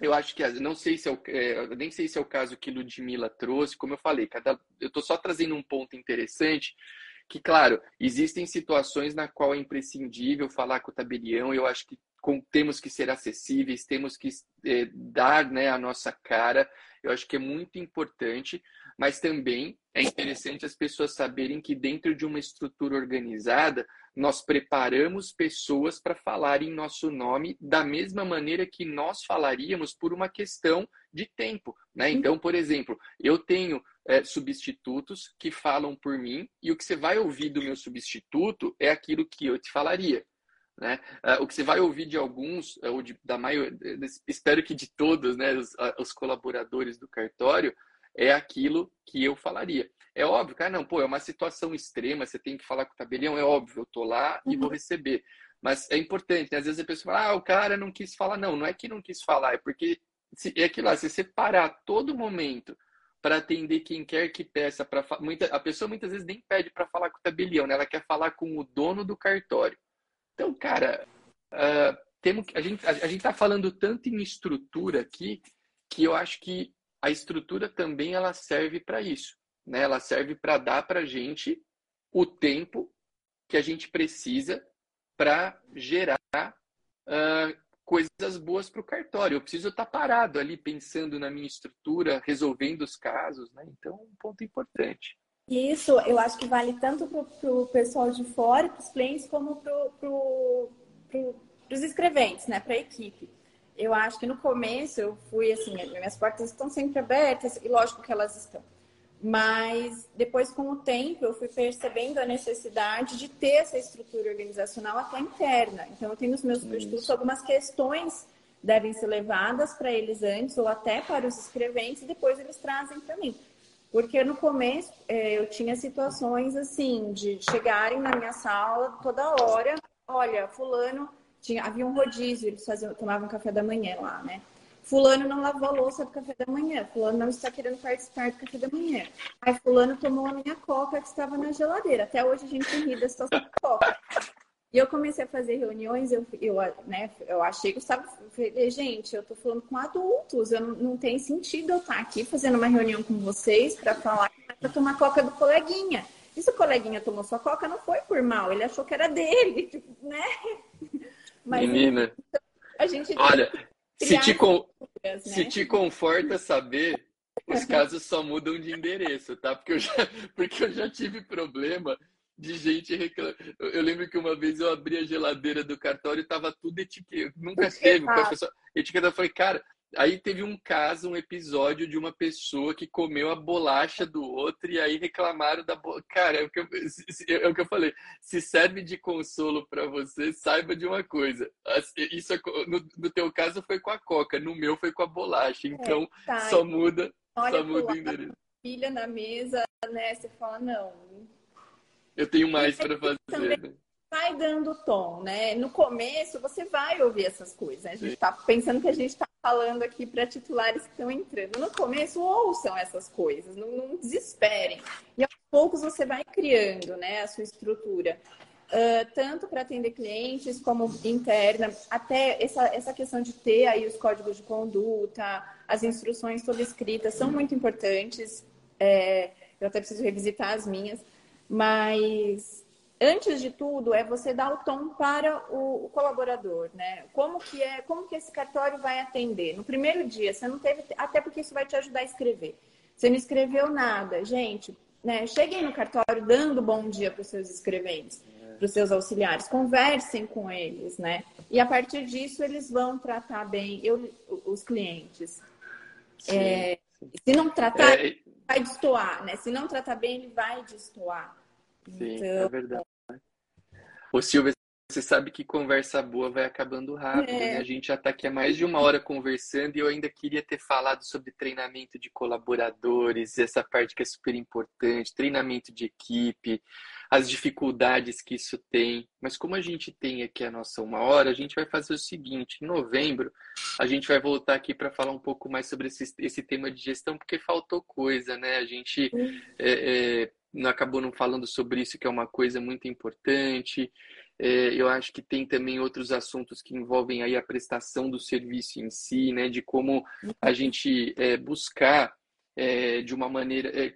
eu acho que não sei se é, o, é, nem sei se é o caso que Ludmilla trouxe, como eu falei, cada, eu estou só trazendo um ponto interessante que, claro, existem situações na qual é imprescindível falar com o tabelião. Eu acho que com, temos que ser acessíveis, temos que é, dar né, a nossa cara. Eu acho que é muito importante, mas também é interessante as pessoas saberem que dentro de uma estrutura organizada, nós preparamos pessoas para falar em nosso nome da mesma maneira que nós falaríamos por uma questão de tempo. Né? Então, por exemplo, eu tenho é, substitutos que falam por mim e o que você vai ouvir do meu substituto é aquilo que eu te falaria. Né? Uh, o que você vai ouvir de alguns, uh, ou de, da maioria, espero que de todos, né, os, uh, os, colaboradores do cartório, é aquilo que eu falaria. É óbvio, cara, não, pô, é uma situação extrema, você tem que falar com o tabelião, é óbvio, eu tô lá e vou uhum. receber. Mas é importante, né? às vezes a pessoa fala, ah, o cara não quis falar. Não, não é que não quis falar, é porque se, é aquilo lá, se você parar todo momento para atender quem quer que peça, para muita a pessoa muitas vezes nem pede para falar com o tabelião, né? ela quer falar com o dono do cartório. Então, cara, uh, temos, a gente a, a gente está falando tanto em estrutura aqui que eu acho que a estrutura também ela serve para isso, né? Ela serve para dar para a gente o tempo que a gente precisa para gerar uh, coisas boas para o cartório. Eu preciso estar tá parado ali pensando na minha estrutura, resolvendo os casos, né? Então, um ponto importante. Isso, eu acho que vale tanto para o pessoal de fora, para os clientes, como para pro, pro, os escreventes, né? Para a equipe. Eu acho que no começo eu fui assim, minhas portas estão sempre abertas, e lógico que elas estão. Mas depois, com o tempo, eu fui percebendo a necessidade de ter essa estrutura organizacional até interna. Então, eu tenho nos meus substitutos algumas questões devem ser levadas para eles antes ou até para os escreventes e depois eles trazem para mim. Porque no começo é, eu tinha situações assim de chegarem na minha sala toda hora, olha, fulano tinha havia um rodízio, eles faziam, tomavam café da manhã lá, né? Fulano não lavou a louça do café da manhã. Fulano não está querendo participar do café da manhã. Aí Fulano tomou a minha coca que estava na geladeira. Até hoje a gente ri da situação da coca. E eu comecei a fazer reuniões, eu, eu, né, eu achei que eu estava. Gente, eu estou falando com adultos, eu não, não tem sentido eu estar aqui fazendo uma reunião com vocês para falar para tomar coca do coleguinha. E se o coleguinha tomou sua coca, não foi por mal, ele achou que era dele, né? Mas Menina. Então, a gente. Olha, se te, con... né? se te conforta saber, os casos só mudam de endereço, tá? Porque eu já, porque eu já tive problema de gente reclamando. Eu lembro que uma vez eu abri a geladeira do cartório e tava tudo etiqueta. Nunca teve. A pessoa... Etiqueta, eu falei, cara, Aí teve um caso, um episódio de uma pessoa que comeu a bolacha do outro e aí reclamaram da bolacha. Cara, é o, que eu, é o que eu falei. Se serve de consolo para você, saiba de uma coisa. Isso é no, no, teu caso foi com a coca, no meu foi com a bolacha. É, então é, tá. só muda, Olha só muda o endereço. Filha na mesa, né? Você fala não. Eu tenho mais para fazer. Também... Né? Vai dando tom, né? No começo você vai ouvir essas coisas. Né? A gente está pensando que a gente está falando aqui para titulares que estão entrando. No começo ouçam essas coisas, não, não, desesperem. E aos poucos você vai criando, né, a sua estrutura. Uh, tanto para atender clientes como interna, até essa, essa questão de ter aí os códigos de conduta, as instruções todas escritas são muito importantes. É, eu até preciso revisitar as minhas, mas antes de tudo, é você dar o tom para o, o, colaborador, né? Como que é, como que esse cartório vai atender? No primeiro dia, você não teve, até porque isso vai te ajudar a escrever. Você não escreveu nada, gente, né? Cheguem no cartório dando bom dia para os seus escreventes, para os seus auxiliares, conversem com eles, né? E a partir disso eles vão tratar bem eu, os clientes. É, se não tratar, é... vai destoar, né? Se não tratar bem, ele vai destoar. Sim, então, é verdade. Ô Silvia, você sabe que conversa boa vai acabando rápido, é. né? A gente já está aqui há mais de uma hora conversando e eu ainda queria ter falado sobre treinamento de colaboradores, essa parte que é super importante, treinamento de equipe, as dificuldades que isso tem. Mas como a gente tem aqui a nossa uma hora, a gente vai fazer o seguinte: em novembro, a gente vai voltar aqui para falar um pouco mais sobre esse, esse tema de gestão, porque faltou coisa, né? A gente. É, é, não acabou não falando sobre isso, que é uma coisa muito importante. É, eu acho que tem também outros assuntos que envolvem aí a prestação do serviço em si, né? De como a gente é, buscar é, de uma maneira, é,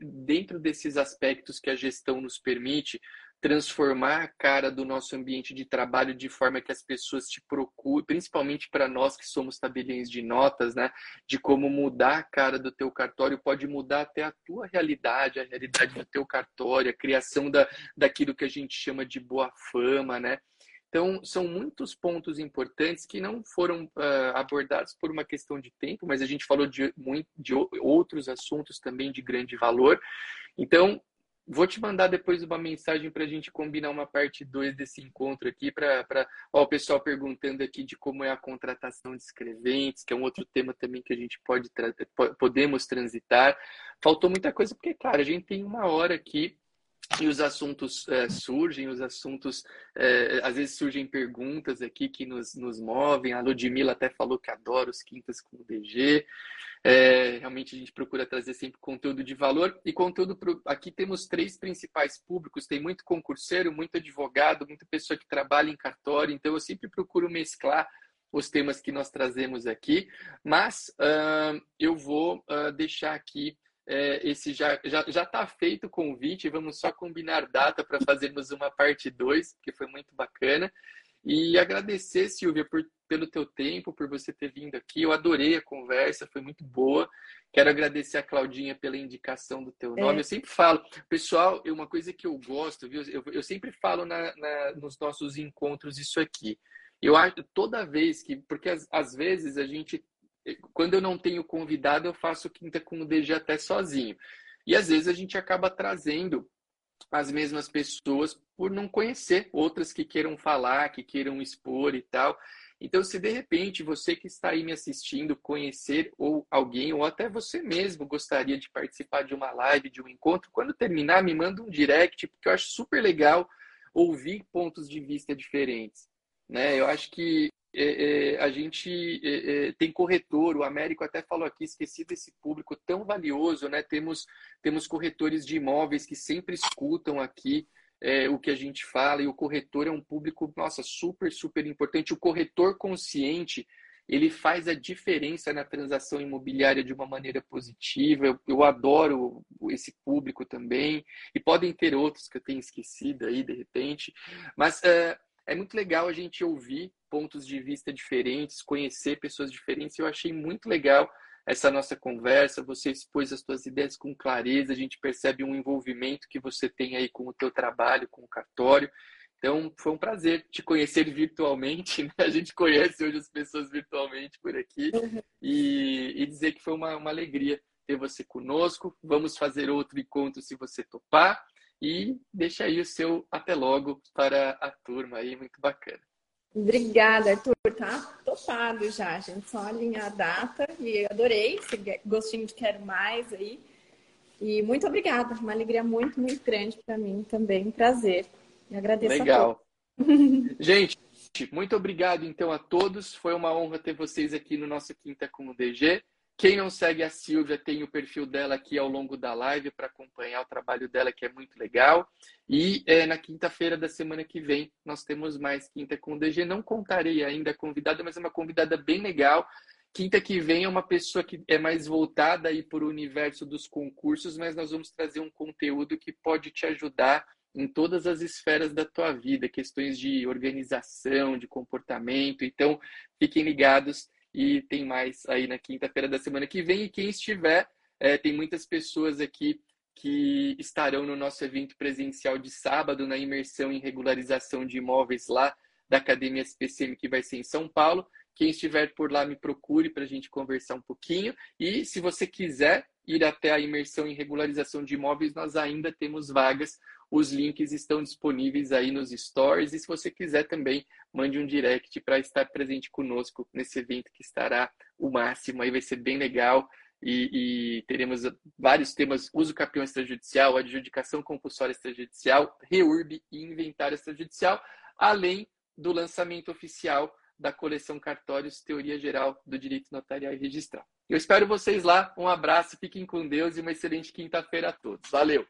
dentro desses aspectos que a gestão nos permite, transformar a cara do nosso ambiente de trabalho de forma que as pessoas te procurem, principalmente para nós que somos tabeliões de notas, né? De como mudar a cara do teu cartório pode mudar até a tua realidade, a realidade do teu cartório, a criação da, daquilo que a gente chama de boa fama, né? Então, são muitos pontos importantes que não foram uh, abordados por uma questão de tempo, mas a gente falou de, muito, de outros assuntos também de grande valor. Então, Vou te mandar depois uma mensagem para a gente combinar uma parte 2 desse encontro aqui, para o pessoal perguntando aqui de como é a contratação de escreventes, que é um outro tema também que a gente pode podemos transitar. Faltou muita coisa, porque, cara, a gente tem uma hora aqui e os assuntos é, surgem, os assuntos, é, às vezes surgem perguntas aqui que nos, nos movem. A Ludmilla até falou que adora os quintas com o DG. É, realmente a gente procura trazer sempre conteúdo de valor e conteúdo pro... aqui temos três principais públicos tem muito concurseiro muito advogado muita pessoa que trabalha em cartório então eu sempre procuro mesclar os temas que nós trazemos aqui mas uh, eu vou uh, deixar aqui é, esse já já já está feito o convite vamos só combinar data para fazermos uma parte 2 que foi muito bacana e agradecer, Silvia, por, pelo teu tempo, por você ter vindo aqui. Eu adorei a conversa, foi muito boa. Quero agradecer a Claudinha pela indicação do teu nome. É. Eu sempre falo, pessoal, é uma coisa que eu gosto, viu? Eu, eu sempre falo na, na, nos nossos encontros isso aqui. Eu acho toda vez que, porque às vezes a gente, quando eu não tenho convidado, eu faço quinta com o DG até sozinho. E às vezes a gente acaba trazendo as mesmas pessoas por não conhecer outras que queiram falar, que queiram expor e tal. Então, se de repente você que está aí me assistindo conhecer ou alguém ou até você mesmo gostaria de participar de uma live, de um encontro, quando terminar, me manda um direct, porque eu acho super legal ouvir pontos de vista diferentes. Né? Eu acho que é, é, a gente é, é, tem corretor, o Américo até falou aqui, esqueci desse público tão valioso, né? Temos, temos corretores de imóveis que sempre escutam aqui é, o que a gente fala, e o corretor é um público, nossa, super, super importante. O corretor consciente, ele faz a diferença na transação imobiliária de uma maneira positiva. Eu, eu adoro esse público também, e podem ter outros que eu tenho esquecido aí, de repente, mas é, é muito legal a gente ouvir pontos de vista diferentes, conhecer pessoas diferentes. Eu achei muito legal essa nossa conversa, você expôs as suas ideias com clareza, a gente percebe um envolvimento que você tem aí com o teu trabalho, com o cartório. Então, foi um prazer te conhecer virtualmente. Né? A gente conhece hoje as pessoas virtualmente por aqui. Uhum. E, e, dizer que foi uma, uma alegria ter você conosco. Vamos fazer outro encontro se você topar. E deixa aí o seu até logo para a turma aí, muito bacana. Obrigada, Arthur. Tá topado já, gente. Só alinhar a data e adorei esse gostinho de quero mais aí. E muito obrigada. Uma alegria muito, muito grande para mim também. Um prazer. E agradeço Legal. a todos. gente, muito obrigado então a todos. Foi uma honra ter vocês aqui no nosso Quinta com o DG. Quem não segue a Silvia tem o perfil dela aqui ao longo da live para acompanhar o trabalho dela, que é muito legal. E é, na quinta-feira da semana que vem nós temos mais Quinta com o DG. Não contarei ainda a convidada, mas é uma convidada bem legal. Quinta que vem é uma pessoa que é mais voltada aí para o universo dos concursos, mas nós vamos trazer um conteúdo que pode te ajudar em todas as esferas da tua vida, questões de organização, de comportamento. Então, fiquem ligados e tem mais aí na quinta-feira da semana que vem. E quem estiver, é, tem muitas pessoas aqui que estarão no nosso evento presencial de sábado, na imersão em regularização de imóveis lá da Academia SPCM, que vai ser em São Paulo. Quem estiver por lá, me procure para a gente conversar um pouquinho. E se você quiser ir até a imersão em regularização de imóveis, nós ainda temos vagas. Os links estão disponíveis aí nos stories. E se você quiser também, mande um direct para estar presente conosco nesse evento que estará o máximo. Aí vai ser bem legal. E, e, teremos vários temas: uso campeão extrajudicial, adjudicação compulsória extrajudicial, reurb e inventário extrajudicial, além do lançamento oficial da coleção Cartórios Teoria Geral do Direito Notarial e Registral. Eu espero vocês lá. Um abraço, fiquem com Deus e uma excelente quinta-feira a todos. Valeu!